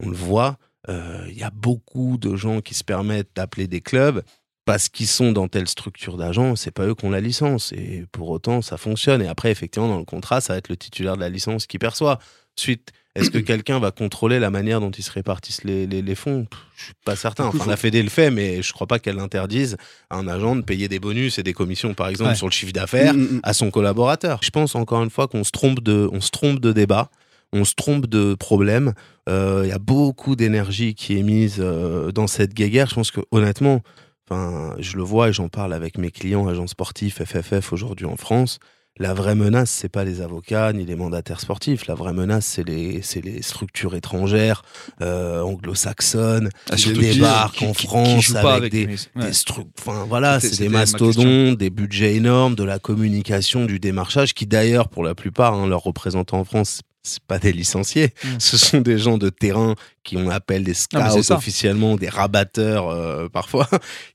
[SPEAKER 7] on le voit, euh, il y a beaucoup de gens qui se permettent d'appeler des clubs parce qu'ils sont dans telle structure d'agent, c'est pas eux qui ont la licence et pour autant ça fonctionne. Et après effectivement dans le contrat, ça va être le titulaire de la licence qui perçoit. Ensuite, est-ce que quelqu'un va contrôler la manière dont ils se répartissent les, les, les fonds? Je suis pas certain. Enfin, la Fédé le fait, mais je crois pas qu'elle interdise à un agent de payer des bonus et des commissions, par exemple,
[SPEAKER 6] Ouais.
[SPEAKER 7] sur le chiffre d'affaires
[SPEAKER 1] Mm, mm, mm.
[SPEAKER 7] à son collaborateur. Je pense encore une fois qu'on se trompe de, on se trompe de débat, on se trompe de problème. Euh, Il y a beaucoup d'énergie qui est mise euh, dans cette guéguerre. Je pense que honnêtement, enfin, je le vois et j'en parle avec mes clients agents sportifs FFF aujourd'hui en France. La vraie menace, c'est pas les avocats ni les mandataires sportifs. La vraie menace, c'est les, les structures étrangères, euh, anglo-saxonnes,
[SPEAKER 6] Ah,
[SPEAKER 7] qui débarquent
[SPEAKER 6] qui-
[SPEAKER 7] en
[SPEAKER 6] qui-
[SPEAKER 7] France avec, des,
[SPEAKER 6] ouais.
[SPEAKER 7] des enfin voilà, c'est des
[SPEAKER 6] ma
[SPEAKER 7] mastodontes, des budgets énormes, de la communication, du démarchage, qui d'ailleurs, pour la plupart, hein, leurs représentants en France, c'est pas des licenciés,
[SPEAKER 6] Mm.
[SPEAKER 7] ce sont des gens de terrain qui on appelle des
[SPEAKER 6] c'est
[SPEAKER 7] scouts officiellement, des rabatteurs euh, parfois,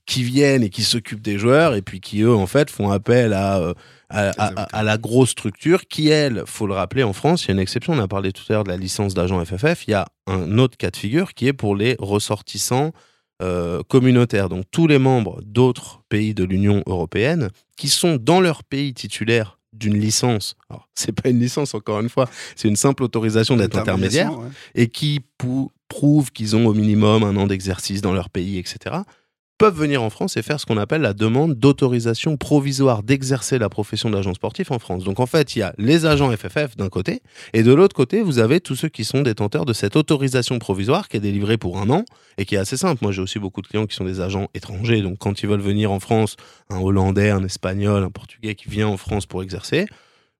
[SPEAKER 7] qui viennent et qui s'occupent des joueurs et puis qui eux en fait font appel à euh, à, à- à- à la grosse structure qui, elle, faut le rappeler, en France, il y a une exception. On a parlé tout à l'heure de la licence d'agent FFF. Il y a un autre cas de figure qui est pour les ressortissants euh, communautaires. Donc, tous les membres d'autres pays de l'Union européenne qui sont dans leur pays titulaire d'une licence. Alors, c'est pas une licence, encore une fois, c'est une simple autorisation d'être intermédiaire
[SPEAKER 1] ouais.
[SPEAKER 7] et qui pou- prouvent qu'ils ont au minimum un an d'exercice dans leur pays, etc., peuvent venir en France et faire ce qu'on appelle la demande d'autorisation provisoire d'exercer la profession d'agent sportif en France. Donc en fait, il y a les agents FFF d'un côté, et de l'autre côté, vous avez tous ceux qui sont détenteurs de cette autorisation provisoire qui est délivrée pour un an et qui est assez simple. Moi, j'ai aussi beaucoup de clients qui sont des agents étrangers, donc quand ils veulent venir en France, un Hollandais, un Espagnol, un Portugais qui vient en France pour exercer,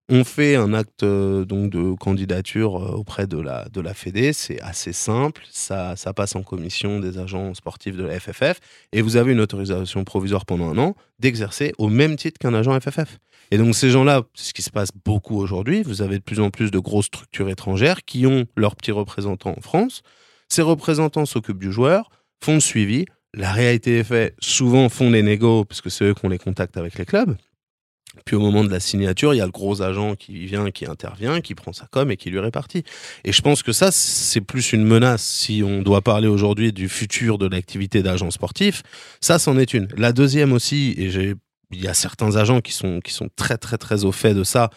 [SPEAKER 7] on fait un acte euh, donc de candidature euh, auprès de la, de la Fédé. C'est assez simple. Ça, ça passe en commission des agents sportifs de la FFF. Et vous avez une autorisation provisoire pendant un an d'exercer au même titre qu'un agent FFF. Et donc ces gens-là, c'est ce qui se passe beaucoup aujourd'hui. Vous avez de plus en plus de grosses structures étrangères qui ont leurs petits représentants en France. Ces représentants s'occupent du joueur, font le suivi. La réalité est faite, souvent font les négos, parce que c'est eux qui ont les contacts avec les clubs. Puis au moment de la signature, il y a le gros agent qui vient, qui intervient, qui prend sa com et qui lui répartit. Et je pense que ça, c'est plus une menace. Si on doit parler aujourd'hui du futur de l'activité d'agent sportif, ça, c'en est une. La deuxième aussi, et j'ai il y a certains agents qui sont, qui sont très très très au fait de ça,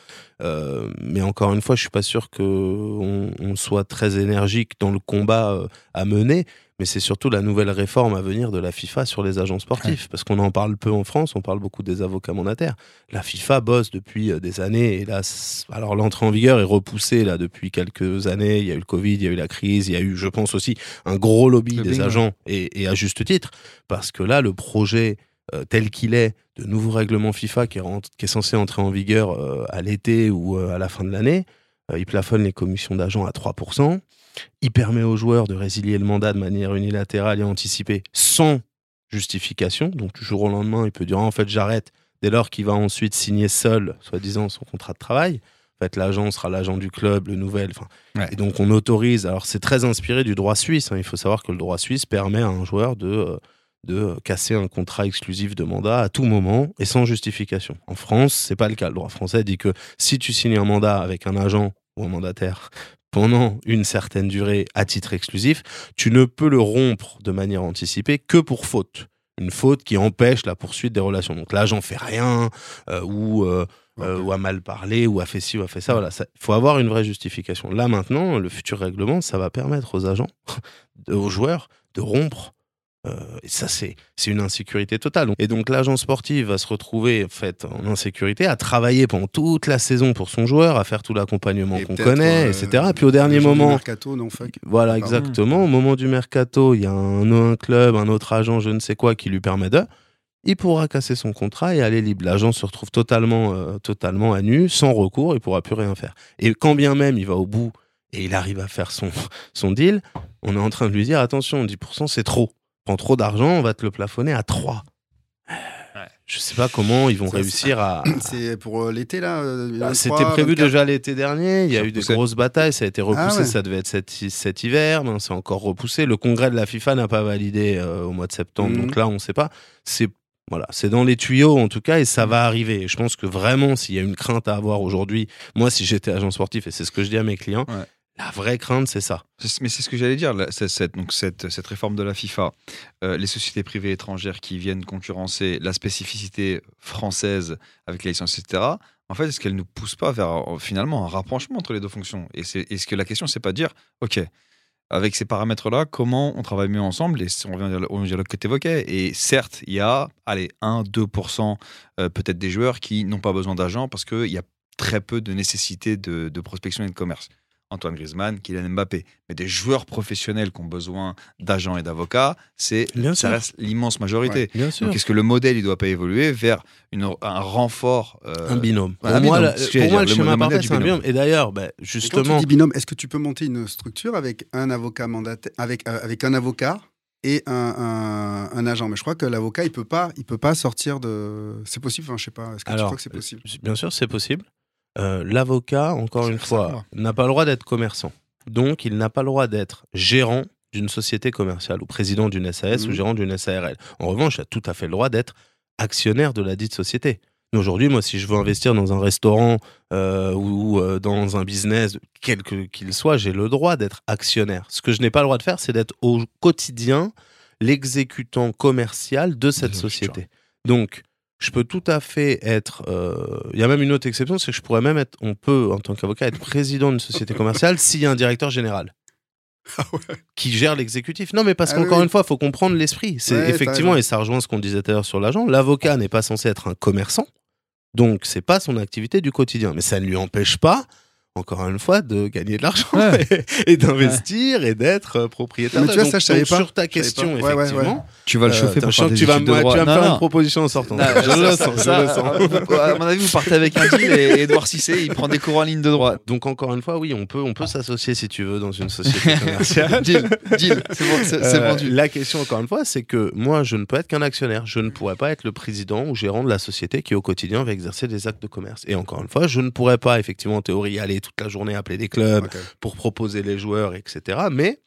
[SPEAKER 7] euh, mais encore une fois, je suis pas sûr qu'on on soit très énergique dans le combat euh, à mener. Mais c'est surtout la nouvelle réforme à venir de la FIFA sur les agents sportifs, parce qu'on en parle peu en France, on parle beaucoup des avocats mandataires. La FIFA bosse depuis euh, des années, et là, c- alors l'entrée en vigueur est repoussée là depuis quelques années. Il y a eu le Covid, il y a eu la crise, il y a eu, je pense aussi, un gros lobby
[SPEAKER 6] Le
[SPEAKER 7] des
[SPEAKER 6] bingo.
[SPEAKER 7] agents, et, et à juste titre, parce que là, le projet euh, tel qu'il est de nouveau règlement FIFA qui est, rent- qui est censé entrer en vigueur euh, à l'été ou euh, à la fin de l'année, il plafonne les commissions d'agents à 3%. Il permet aux joueurs de résilier le mandat de manière unilatérale et anticipée sans justification. Donc du jour au lendemain, il peut dire Ah, en fait j'arrête dès lors qu'il va ensuite signer seul, soi-disant, son contrat de travail. En fait, l'agent sera l'agent du club, le nouvel.
[SPEAKER 6] Ouais.
[SPEAKER 7] Et donc on autorise. Alors c'est très inspiré du droit suisse. hein. Il faut savoir que le droit suisse permet à un joueur de euh, de casser un contrat exclusif de mandat à tout moment et sans justification. En France, c'est pas le cas. Le droit français dit que si tu signes un mandat avec un agent ou un mandataire pendant une certaine durée à titre exclusif, tu ne peux le rompre de manière anticipée que pour faute. Une faute qui empêche la poursuite des relations. Donc l'agent fait rien euh, ou, euh, euh, ou a mal parlé ou a fait ci ou a fait ça. Voilà, il faut avoir une vraie justification. Là maintenant, le futur règlement, ça va permettre aux agents, aux joueurs de rompre euh, et ça, c'est une insécurité totale. Et donc, l'agent sportif va se retrouver en, fait, en insécurité, à travailler pendant toute la saison pour son joueur, à faire tout l'accompagnement qu'on connaît,
[SPEAKER 1] euh,
[SPEAKER 7] etc. Et puis, au dernier moment,
[SPEAKER 1] mercato, non, fuck.
[SPEAKER 7] voilà,
[SPEAKER 1] Pardon?
[SPEAKER 7] exactement. Au moment du mercato, il y a un, un club, un autre agent, je ne sais quoi, qui lui permet de. Il pourra casser son contrat et aller libre. L'agent se retrouve totalement, euh, totalement à nu, sans recours, il pourra plus rien faire. Et quand bien même il va au bout et il arrive à faire son, son deal, on est en train de lui dire attention, 10% c'est trop. Prends trop d'argent, on va te le plafonner à 3. Je sais pas comment ils vont réussir à,
[SPEAKER 1] C'est pour euh, l'été, là euh,
[SPEAKER 7] bah,
[SPEAKER 1] 23,
[SPEAKER 7] C'était prévu
[SPEAKER 1] 24.
[SPEAKER 7] déjà l'été dernier. Il y a
[SPEAKER 6] C'est
[SPEAKER 7] eu des grosses batailles. Ça a été repoussé.
[SPEAKER 1] Ah ouais.
[SPEAKER 7] Ça devait être cet, cet hiver. mais c'est encore repoussé. Le congrès de la FIFA n'a pas validé euh, au mois de septembre.
[SPEAKER 1] Mhm.
[SPEAKER 7] Donc là, on ne sait pas. C'est voilà, c'est dans les tuyaux en tout cas et ça va arriver. Et je pense que vraiment, s'il y a une crainte à avoir aujourd'hui, moi, si j'étais agent sportif et c'est ce que je dis à mes clients,
[SPEAKER 6] Ouais.
[SPEAKER 7] La vraie crainte, c'est ça.
[SPEAKER 6] Mais c'est ce que j'allais dire, cette, donc cette, réforme de la FIFA, euh, les sociétés privées étrangères qui viennent concurrencer la spécificité française avec la licence, etc. En fait, est-ce qu'elle ne nous pousse pas vers euh, finalement un rapprochement entre les deux fonctions? Et est-ce que la question, c'est pas de dire, OK, avec ces paramètres-là, comment on travaille mieux ensemble? Et on revient au dialogue que tu évoquais, et certes, il y a, allez, 1-2% euh, peut-être des joueurs qui n'ont pas besoin d'agents parce qu'il y a très peu de nécessité de prospection et de commerce. Antoine Griezmann, Kylian Mbappé. Mais des joueurs professionnels qui ont besoin d'agents et d'avocats, c'est ça
[SPEAKER 7] sûr.
[SPEAKER 6] reste l'immense majorité.
[SPEAKER 7] Bien sûr.
[SPEAKER 6] Donc est-ce que le modèle il doit pas évoluer vers une, un renfort euh,
[SPEAKER 7] un binôme.
[SPEAKER 6] un
[SPEAKER 7] pour moi, la-
[SPEAKER 6] que j'allais
[SPEAKER 7] pour moi, le
[SPEAKER 6] le
[SPEAKER 7] schéma parfait, c'est un
[SPEAKER 6] binôme.
[SPEAKER 7] Et d'ailleurs, bah,
[SPEAKER 1] Et quand
[SPEAKER 7] justement,
[SPEAKER 1] tu dis binôme, est-ce que tu peux monter une structure avec un avocat mandataire, avec, euh, avec un avocat et un, un- un agent? Mais je crois que l'avocat, il peut pas, il peut pas sortir de. C'est possible, enfin, je sais pas. Est-ce que tu
[SPEAKER 7] Alors,
[SPEAKER 1] crois que c'est possible?
[SPEAKER 7] Bien sûr, c'est possible. Euh, L'avocat, encore une fois, n'a pas le droit d'être commerçant. Donc, il n'a pas le droit d'être gérant d'une société commerciale ou président d'une SAS ou
[SPEAKER 1] Mhm.
[SPEAKER 7] gérant d'une SARL. En revanche, il a tout à fait le droit d'être actionnaire de la dite société. Aujourd'hui, moi, si je veux investir dans un restaurant euh, ou euh, dans un business, quel que- qu'il soit, j'ai le droit d'être actionnaire. Ce que je n'ai pas le droit de faire, c'est d'être au quotidien l'exécutant commercial de cette société. Donc, je peux tout à fait être. euh, Il y a même une autre exception, c'est que je pourrais même être. On peut, en tant qu'avocat, être président d'une société commerciale s'il y a un directeur général. Qui gère l'exécutif. Non, mais parce
[SPEAKER 1] Ah
[SPEAKER 7] qu'encore
[SPEAKER 1] oui.
[SPEAKER 7] une fois, il faut comprendre l'esprit. C'est
[SPEAKER 1] Ouais,
[SPEAKER 7] effectivement, et ça rejoint ce qu'on disait tout à l'heure sur l'agent, l'avocat n'est pas censé être un commerçant. Donc, c'est pas son activité du quotidien. Mais ça ne lui empêche pas, encore une fois, de gagner de l'argent
[SPEAKER 6] Ouais.
[SPEAKER 7] et, d'investir et d'être euh, propriétaire.
[SPEAKER 1] Mais tu vois, ça, je savais pas.
[SPEAKER 7] Sur ta question.
[SPEAKER 1] Ouais,
[SPEAKER 7] effectivement.
[SPEAKER 6] Tu vas le
[SPEAKER 7] euh,
[SPEAKER 6] chauffer
[SPEAKER 7] t'as
[SPEAKER 6] pour faire des
[SPEAKER 7] tu vas,
[SPEAKER 6] de
[SPEAKER 7] me- tu
[SPEAKER 6] droit.
[SPEAKER 7] vas me
[SPEAKER 6] Non,
[SPEAKER 7] faire
[SPEAKER 6] non.
[SPEAKER 7] une proposition en sortant.
[SPEAKER 6] Non,
[SPEAKER 7] je le
[SPEAKER 6] ça,
[SPEAKER 7] sens, je le sens.
[SPEAKER 6] À mon avis, vous partez avec un deal et Edouard Cissé, il prend des cours en ligne de droit.
[SPEAKER 7] Donc encore une fois, oui, on peut, on peut s'associer si tu veux dans une société commerciale.
[SPEAKER 6] deal, deal, c'est bon, c'est- c'est
[SPEAKER 7] Euh,
[SPEAKER 6] vendu.
[SPEAKER 7] La question, encore une fois, c'est que moi, je ne peux être qu'un actionnaire. Je ne pourrais pas être le président ou gérant de la société qui, au quotidien, va exercer des actes de commerce. Et encore une fois, je ne pourrais pas, effectivement, en théorie, aller toute la journée appeler des clubs pour proposer les joueurs, etc. Mais,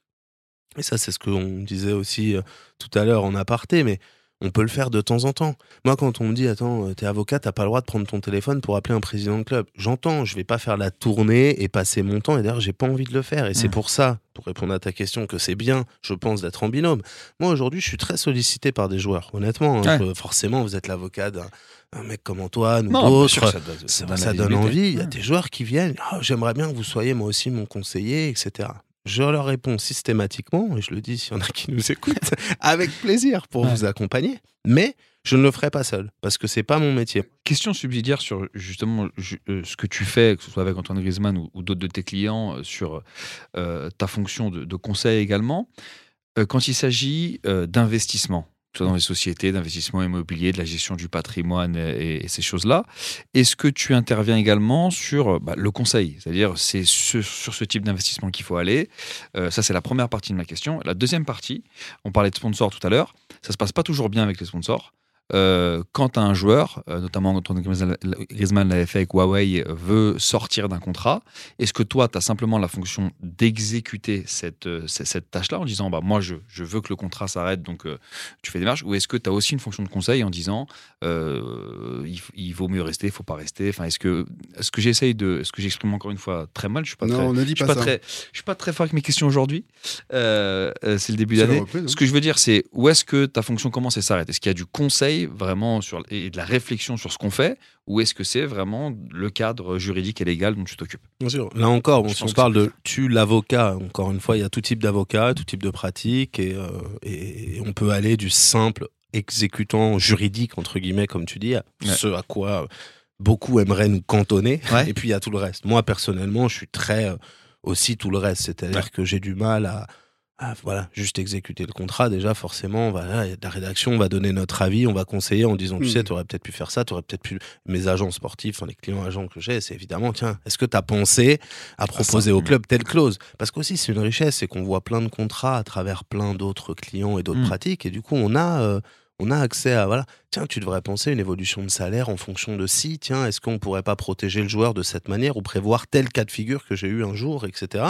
[SPEAKER 7] et ça, c'est ce qu'on disait aussi euh, tout à l'heure en aparté, mais on peut le faire de temps en temps. Moi, quand on me dit, attends, euh, t'es avocat, t'as pas le droit de prendre ton téléphone pour appeler un président de club. J'entends, je vais pas faire la tournée et passer mon temps, et d'ailleurs, j'ai pas envie de le faire. Et c'est pour ça, pour répondre à ta question, que c'est bien, je pense, d'être en binôme. Moi, aujourd'hui, je suis très sollicité par des joueurs, honnêtement. hein.
[SPEAKER 6] Ouais.
[SPEAKER 7] Je- forcément, vous êtes l'avocat d'un un mec comme Antoine ou d'autres.
[SPEAKER 6] ça, donne
[SPEAKER 7] ça donne envie. Il y a des joueurs qui viennent. Ah, J'aimerais bien que vous soyez moi aussi mon conseiller, etc. je leur réponds systématiquement, et je le dis s'il y en a qui nous écoutent, avec plaisir pour
[SPEAKER 6] Ouais.
[SPEAKER 7] vous accompagner, mais je ne le ferai pas seul, parce que c'est pas mon métier.
[SPEAKER 6] Question subsidiaire sur justement ju- euh, ce que tu fais, que ce soit avec Antoine Griezmann ou, ou d'autres de tes clients, euh, sur euh, ta fonction de, de conseil également. Euh, quand il s'agit d'investissement, soit dans les sociétés, d'investissement immobilier, de la gestion du patrimoine et, ces choses-là, est-ce que tu interviens également sur bah, le conseil? C'est-à-dire, c'est ce- sur ce type d'investissement qu'il faut aller. Euh, ça, c'est la première partie de ma question. La deuxième partie, on parlait de sponsors tout à l'heure, ça se passe pas toujours bien avec les sponsors. Euh, quand un joueur, euh, notamment Antoine Griezmann l'avait fait avec Huawei, veut sortir d'un contrat, est-ce que toi, tu as simplement la fonction d'exécuter cette, euh, cette, tâche-là en disant bah, Moi, je, je veux que le contrat s'arrête, donc euh, tu fais des marches? Ou est-ce que tu as aussi une fonction de conseil en disant il, vaut mieux rester, il faut pas rester? Enfin, Est-ce que, que j'essaye de. Est-ce que j'exprime encore une fois très mal? Je suis pas très.
[SPEAKER 1] Ne
[SPEAKER 6] Je suis
[SPEAKER 1] pas, ça.
[SPEAKER 6] très, je suis pas très fort avec mes questions aujourd'hui. C'est le début d'année.
[SPEAKER 1] hein.
[SPEAKER 6] Ce que je veux dire, c'est où est-ce que ta fonction commence et s'arrête? Est-ce qu'il y a du conseil vraiment sur, et de la réflexion sur ce qu'on fait Ou est-ce que c'est vraiment le cadre juridique et légal dont tu t'occupes?
[SPEAKER 7] Bien sûr. Là encore, bon, si on parle de tu l'avocat, encore une fois, il y a tout type d'avocat, tout type de pratique, et, euh, et on peut aller du simple exécutant juridique, entre guillemets, comme tu dis, à ce à quoi beaucoup aimeraient nous cantonner,
[SPEAKER 6] Ouais.
[SPEAKER 7] et puis il y a tout le reste. Moi, personnellement, je suis très euh, aussi tout le reste, c'est-à-dire
[SPEAKER 6] Ouais.
[SPEAKER 7] que j'ai du mal à, à, voilà, juste exécuter le contrat. Déjà, forcément, voilà, la rédaction, on va donner notre avis, on va conseiller en disant, tu sais, tu aurais peut-être pu faire ça, tu aurais peut-être pu... Mes agents sportifs, enfin, les clients agents que j'ai, c'est évidemment, tiens, est-ce que tu as pensé à proposer au club telle clause? Parce qu'aussi, c'est une richesse, c'est qu'on voit plein de contrats à travers plein d'autres clients et d'autres
[SPEAKER 6] Mhm.
[SPEAKER 7] pratiques, et du coup, on a... euh, on a accès à voilà tiens tu devrais penser une évolution de salaire en fonction de si tiens est-ce qu'on pourrait pas protéger le joueur de cette manière ou prévoir tel cas de figure que j'ai eu un jour etc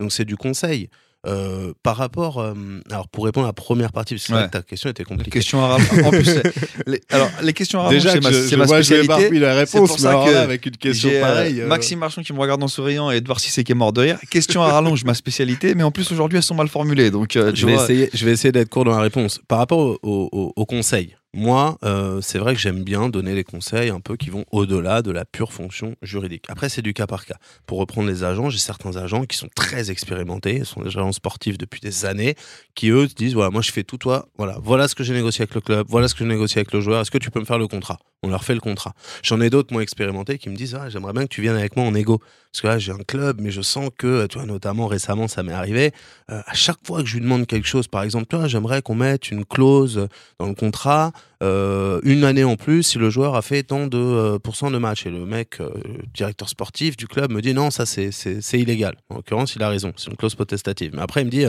[SPEAKER 7] donc c'est du conseil Euh, par rapport euh, alors pour répondre à la première partie parce que c'est vrai
[SPEAKER 6] Ouais.
[SPEAKER 7] que ta question était
[SPEAKER 6] Les
[SPEAKER 7] compliquée
[SPEAKER 6] questions à rallonge. En plus, c'est- les, alors, les questions à rallonge,
[SPEAKER 7] déjà
[SPEAKER 6] c'est ma,
[SPEAKER 7] je,
[SPEAKER 6] c'est ma
[SPEAKER 7] moi, je
[SPEAKER 6] spécialité.
[SPEAKER 7] m'éparpille la
[SPEAKER 6] C'est pour
[SPEAKER 7] réponse
[SPEAKER 6] ça
[SPEAKER 7] mais alors
[SPEAKER 6] que
[SPEAKER 7] là, avec une question
[SPEAKER 6] euh,
[SPEAKER 7] pareille euh,
[SPEAKER 6] Maxime Marchand qui me regarde en souriant et Edouard Cissé qui est mort de rire. Question à rallonge, ma spécialité, mais en plus aujourd'hui elles sont mal formulées. Donc, euh,
[SPEAKER 7] je vais, essayer, je vais essayer d'être court dans la réponse. Par rapport au, au- au- au conseil, moi, euh, c'est vrai que j'aime bien donner des conseils un peu qui vont au-delà de la pure fonction juridique. Après, c'est du cas par cas. Pour reprendre les agents, j'ai certains agents qui sont très expérimentés, sont des agents sportifs depuis des années, qui eux se disent voilà, moi je fais tout toi, voilà, voilà ce que j'ai négocié avec le club, voilà ce que j'ai négocié avec le joueur, est-ce que tu peux me faire le contrat? On leur fait le contrat. J'en ai d'autres moins expérimentés qui me disent ah, j'aimerais bien que tu viennes avec moi en égo. Parce que là, j'ai un club, mais je sens que, tu vois, notamment récemment, ça m'est arrivé. euh, à chaque fois que je lui demande quelque chose, par exemple, j'aimerais qu'on mette une clause dans le contrat, euh, une année en plus, si le joueur a fait tant de euh, pourcents de matchs. Et le mec, euh, directeur sportif du club, me dit non, ça c'est illégal. En l'occurrence, il a raison, c'est une clause potestative. Mais après, il me dit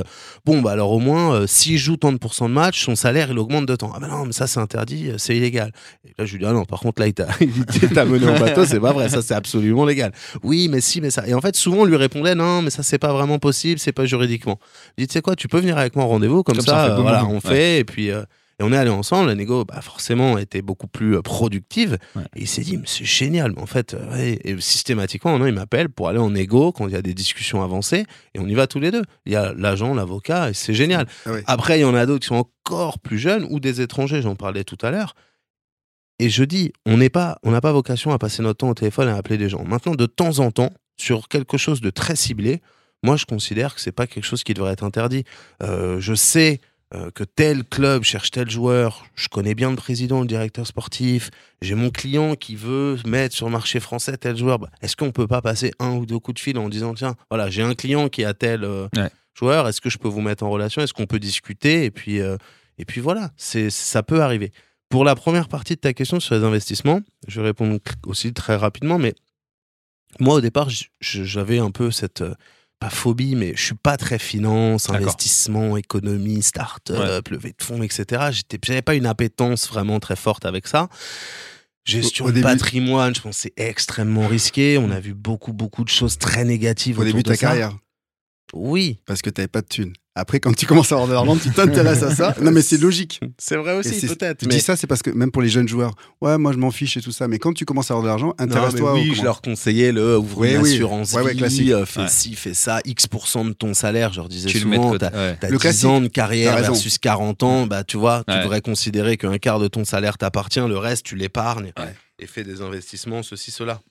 [SPEAKER 7] bon, bah alors au moins, s'il joue tant de pourcents de matchs, son salaire il augmente de temps. Ah bah non, mais ça c'est interdit, c'est illégal. Et là, je lui dis ah non, par contre, là, il t'a il mené en bateau, c'est pas vrai, ça c'est absolument légal. Oui, mais si, mais ça. Et en fait, souvent, on lui répondait non, mais ça c'est pas vraiment possible, c'est pas juridiquement. Je dis tu sais quoi, tu peux venir avec moi en rendez-vous, comme,
[SPEAKER 6] Comme
[SPEAKER 7] ça,
[SPEAKER 6] ça, on fait boum,
[SPEAKER 7] voilà,
[SPEAKER 6] boum,
[SPEAKER 7] on
[SPEAKER 6] ouais.
[SPEAKER 7] fait, et puis. Et on est allé ensemble, la négo, bah forcément, était beaucoup plus euh, productive.
[SPEAKER 6] Ouais.
[SPEAKER 7] Et il s'est dit, mais c'est génial. Mais en fait, euh, ouais, et systématiquement, maintenant, il m'appelle pour aller en négo quand il y a des discussions avancées. Et on y va tous les deux. Il y a l'agent, l'avocat, et c'est génial.
[SPEAKER 1] Ah ouais.
[SPEAKER 7] Après, il y en a d'autres qui sont encore plus jeunes ou des étrangers, j'en parlais tout à l'heure. Et je dis, on n'est pas, on n'a pas vocation à passer notre temps au téléphone et à appeler des gens. Maintenant, de temps en temps, sur quelque chose de très ciblé, moi, je considère que c'est pas quelque chose qui devrait être interdit. Euh, je sais euh, que tel club cherche tel joueur, je connais bien le président, le directeur sportif, j'ai mon client qui veut mettre sur le marché français tel joueur. Bah, Est-ce qu'on peut pas passer un ou deux coups de fil en disant tiens, voilà, j'ai un client qui a tel euh,
[SPEAKER 6] Ouais.
[SPEAKER 7] joueur, est-ce que je peux vous mettre en relation Est-ce qu'on peut discuter Et puis, euh, et puis voilà, c'est ça peut arriver. Pour la première partie de ta question sur les investissements, je vais répondre aussi très rapidement, mais moi au départ, j'avais un peu cette pas phobie, mais je suis pas très finance, investissement, économie, start-up, levée de fonds, etc. J'étais, j'avais pas une appétence vraiment très forte avec ça. Gestion
[SPEAKER 1] Au- au
[SPEAKER 7] de
[SPEAKER 1] début-
[SPEAKER 7] patrimoine, je pense que c'est extrêmement risqué. On a vu beaucoup, beaucoup de choses très négatives
[SPEAKER 1] Au début de ta carrière,
[SPEAKER 7] Oui,
[SPEAKER 1] parce que t'avais pas de thunes. Après, quand tu commences à avoir de l'argent, tu t'intéresses à ça. Non, mais c'est logique.
[SPEAKER 7] c'est vrai aussi, peut-être.
[SPEAKER 1] Je
[SPEAKER 7] mais-
[SPEAKER 1] dis ça, c'est parce que même pour les jeunes joueurs, ouais, moi je m'en fiche et tout ça. Mais quand tu commences à avoir de l'argent, intéresse-toi.
[SPEAKER 7] oui, je leur conseillais le ouvre
[SPEAKER 1] Oui,
[SPEAKER 7] une
[SPEAKER 1] oui.
[SPEAKER 7] assurance
[SPEAKER 1] Ouais, ouais,
[SPEAKER 7] vie,
[SPEAKER 1] classique.
[SPEAKER 7] euh, fais
[SPEAKER 6] Ouais.
[SPEAKER 7] ci, fais ça, X% de ton salaire. Je leur disais
[SPEAKER 6] tu le
[SPEAKER 7] souvent,
[SPEAKER 6] côté.
[SPEAKER 7] t'as
[SPEAKER 6] Ouais.
[SPEAKER 7] t'as
[SPEAKER 1] Le
[SPEAKER 7] 10
[SPEAKER 1] classique.
[SPEAKER 7] ans de carrière versus 40 ans, bah tu vois, tu devrais considérer qu'un quart de ton salaire t'appartient, le reste tu l'épargnes
[SPEAKER 1] Ouais.
[SPEAKER 7] et fais des investissements, ceci, cela.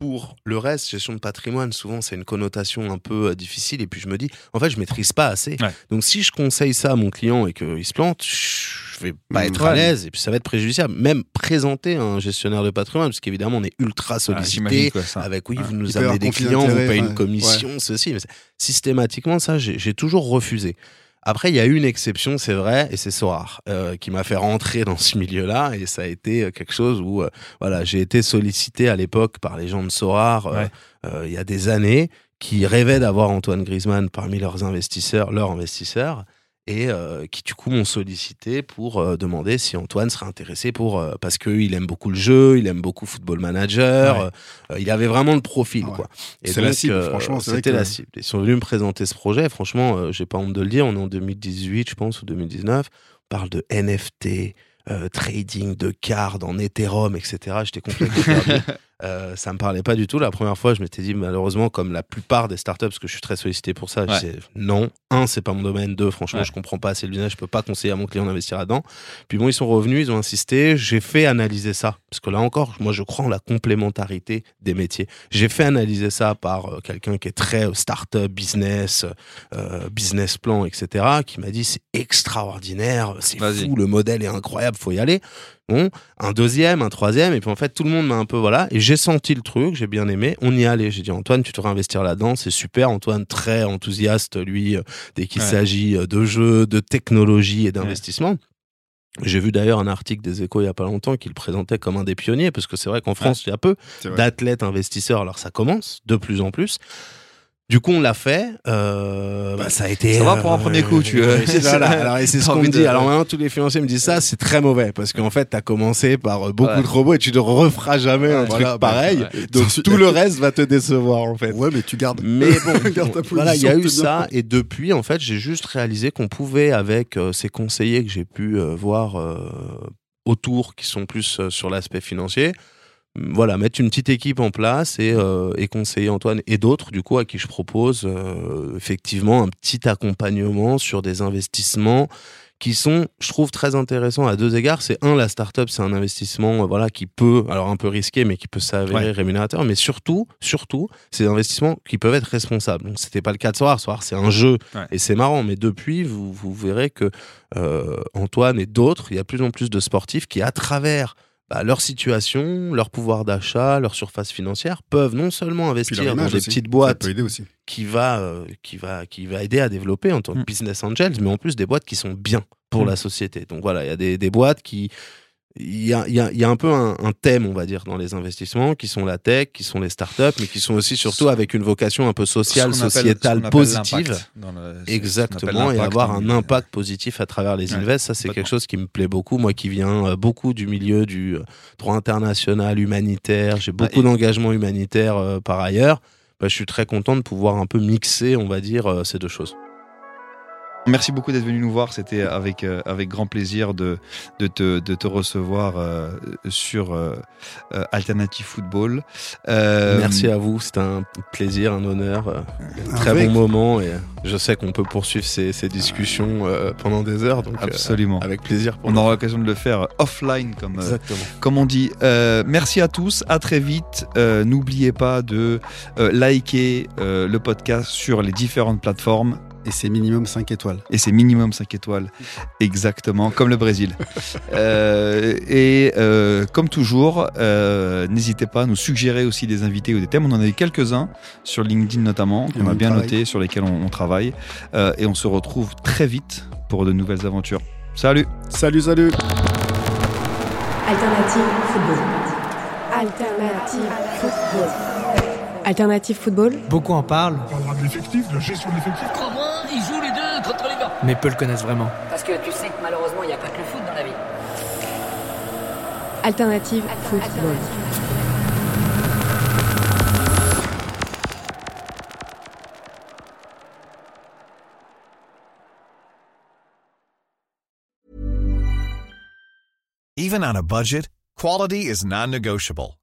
[SPEAKER 7] Pour le reste, gestion de patrimoine, souvent c'est une connotation un peu euh, difficile. Et puis je me dis, en fait, je maîtrise pas assez.
[SPEAKER 6] Ouais.
[SPEAKER 7] Donc si je conseille ça à mon client et qu'il se plante, je vais pas être à l'aise et puis ça va être préjudiciable. Même présenter un gestionnaire de patrimoine, parce qu'évidemment on est ultra
[SPEAKER 6] Ouais,
[SPEAKER 7] sollicité.
[SPEAKER 6] quoi,
[SPEAKER 7] avec oui,
[SPEAKER 6] Ouais.
[SPEAKER 7] vous nous amenez des clients, vous payez
[SPEAKER 1] ouais.
[SPEAKER 7] une commission, ceci. Mais systématiquement, ça, j'ai j'ai toujours refusé. Après, il y a une exception, c'est vrai, et c'est Sorar, euh, qui m'a fait rentrer dans ce milieu-là, et ça a été euh, quelque chose où, euh, voilà, j'ai été sollicité à l'époque par les gens de Sorar, euh,
[SPEAKER 6] Ouais.
[SPEAKER 7] il y a des années, qui rêvaient d'avoir Antoine Griezmann parmi leurs investisseurs, leurs investisseurs, et euh, qui du coup m'ont sollicité pour euh, demander si Antoine serait intéressé pour euh, parce qu'il aime beaucoup le jeu, il aime beaucoup Football Manager,
[SPEAKER 6] Ouais.
[SPEAKER 7] il avait vraiment le profil
[SPEAKER 1] Ah ouais.
[SPEAKER 7] quoi.
[SPEAKER 1] C'est la cible, franchement,
[SPEAKER 7] C'était
[SPEAKER 1] que-
[SPEAKER 7] la cible. Ils sont venus me présenter ce projet. Franchement, j'ai pas honte de le dire. On est en 2018, je pense, ou 2019. On parle de NFT, trading de cartes en Ethereum, etc. J'étais complètement perdu. Euh, ça me parlait pas du tout. La première fois, je m'étais dit, malheureusement, comme la plupart des startups, parce que je suis très sollicité pour ça, je disais non. Un, c'est pas mon domaine. Deux, franchement,
[SPEAKER 6] Ouais.
[SPEAKER 7] je comprends pas assez le business. Je peux pas conseiller à mon client d'investir là-dedans. Puis bon, ils sont revenus, ils ont insisté. J'ai fait analyser ça. Parce que là encore, moi, je crois en la complémentarité des métiers. J'ai fait analyser ça par euh, quelqu'un qui est très euh, startup, business, euh, business plan, etc., qui m'a dit c'est extraordinaire, c'est fou, le modèle est incroyable, faut y aller. Bon, un deuxième, un troisième, et puis en fait, tout le monde m'a un peu, voilà, et j'ai senti le truc, j'ai bien aimé, on y allait. J'ai dit, Antoine, tu devrais investir là-dedans, c'est super. Antoine, très enthousiaste, lui, euh, dès qu'il s'agit euh, de jeux, de technologie et d'investissement. J'ai vu d'ailleurs un article des Échos il y a pas longtemps qui le présentait comme un des pionniers, parce que c'est vrai qu'en France, il y a peu d'athlètes investisseurs, alors ça commence de plus en plus. Du coup, on l'a fait. euh, bah, ça a été.
[SPEAKER 6] Ça va pour un premier coup, tu-
[SPEAKER 7] euh, c'est- voilà. Alors, et c'est ce qu'on me dit. Alors maintenant, tous les financiers me disent ça, c'est très mauvais parce qu'en fait, t'as commencé par euh, beaucoup
[SPEAKER 6] Ouais.
[SPEAKER 7] de robots et tu ne referas jamais un
[SPEAKER 1] Voilà,
[SPEAKER 7] truc
[SPEAKER 1] bah,
[SPEAKER 7] pareil.
[SPEAKER 6] ouais.
[SPEAKER 7] Donc tout le reste va te décevoir en fait.
[SPEAKER 1] Ouais, mais tu gardes.
[SPEAKER 7] Mais bon,
[SPEAKER 1] Garde ta
[SPEAKER 7] voilà, il y a eu ça. Et depuis, en fait, j'ai juste réalisé qu'on pouvait, avec euh, ces conseillers que j'ai pu euh, voir euh, autour, qui sont plus euh, sur l'aspect financier, voilà, mettre une petite équipe en place et, euh, et conseiller Antoine et d'autres, du coup, à qui je propose euh, effectivement un petit accompagnement sur des investissements qui sont, je trouve, très intéressants à deux égards. C'est un, la startup, c'est un investissement, euh, voilà, qui peut, alors un peu risqué, mais qui peut s'avérer
[SPEAKER 6] Ouais.
[SPEAKER 7] rémunérateur. Mais surtout, surtout, c'est des investissements qui peuvent être responsables. Donc, c'était pas le cas de Soir. Soir, c'est un jeu
[SPEAKER 6] Ouais.
[SPEAKER 7] et c'est marrant. Mais depuis, vous, vous verrez que Antoine et d'autres, il y a de plus en plus de sportifs qui, à travers bah, leur situation, leur pouvoir d'achat, leur surface financière, peuvent non seulement investir dans des
[SPEAKER 1] aussi.
[SPEAKER 7] petites boîtes
[SPEAKER 1] peut aider aussi.
[SPEAKER 7] qui va, euh, qui va, qui va aider à développer en tant que
[SPEAKER 6] Mm.
[SPEAKER 7] business angels, mais en plus des boîtes qui sont bien pour
[SPEAKER 6] Mm.
[SPEAKER 7] la société. Donc voilà, il y a des, des boîtes qui, il y a, y, a, y a un peu un, un thème, on va dire, dans les investissements, qui sont la tech, qui sont les startups, mais qui sont aussi surtout avec une vocation un peu sociale, sociétale,
[SPEAKER 6] appelle
[SPEAKER 7] positive.
[SPEAKER 6] le-
[SPEAKER 7] Exactement, et avoir un
[SPEAKER 6] le-
[SPEAKER 7] impact positif à travers les
[SPEAKER 6] Ouais,
[SPEAKER 7] invests, ça c'est quelque chose qui me plaît beaucoup. Moi qui viens euh, beaucoup du milieu du euh, droit international, humanitaire, j'ai beaucoup
[SPEAKER 6] et-
[SPEAKER 7] d'engagement humanitaire euh, par ailleurs, bah, je suis très content de pouvoir un peu mixer, on va dire, euh, ces deux choses.
[SPEAKER 6] Merci beaucoup d'être venu nous voir. C'était avec, euh, avec grand plaisir de, de, te, de te recevoir euh, sur euh, Alternative Football. Euh,
[SPEAKER 7] Merci à vous, c'était un plaisir, un honneur, un très
[SPEAKER 1] Avec-
[SPEAKER 7] bon moment et je sais qu'on peut poursuivre ces, ces discussions euh, pendant des heures, donc euh,
[SPEAKER 6] Absolument.
[SPEAKER 7] avec plaisir. Pour
[SPEAKER 6] On
[SPEAKER 7] nous.
[SPEAKER 6] aura l'occasion de le faire offline, comme, euh, comme on dit. Euh, merci à tous, à très vite. Euh, N'oubliez pas de euh, liker euh, le podcast sur les différentes plateformes.
[SPEAKER 1] Et c'est minimum 5 étoiles.
[SPEAKER 6] Et c'est minimum 5 étoiles. Exactement, comme le Brésil. Euh, et euh, comme toujours, euh, n'hésitez pas à nous suggérer aussi des invités ou des thèmes. On en a eu quelques-uns, sur LinkedIn notamment, qu'on a
[SPEAKER 1] on
[SPEAKER 6] bien noté, sur lesquels on, on travaille. Euh, et on se retrouve très vite pour de nouvelles aventures. Salut
[SPEAKER 1] Salut, salut
[SPEAKER 2] Alternative football. Alternative football. Alternative football.
[SPEAKER 4] Beaucoup en parlent. On parlera de l'effectif, de la gestion de l'effectif.
[SPEAKER 5] Comment ils jouent les deux contre les gars
[SPEAKER 4] Mais peu le connaissent vraiment.
[SPEAKER 5] Parce que tu sais que malheureusement, il n'y a pas que le foot dans la vie.
[SPEAKER 2] Alternative football.
[SPEAKER 3] Even on a budget, quality is non-negotiable.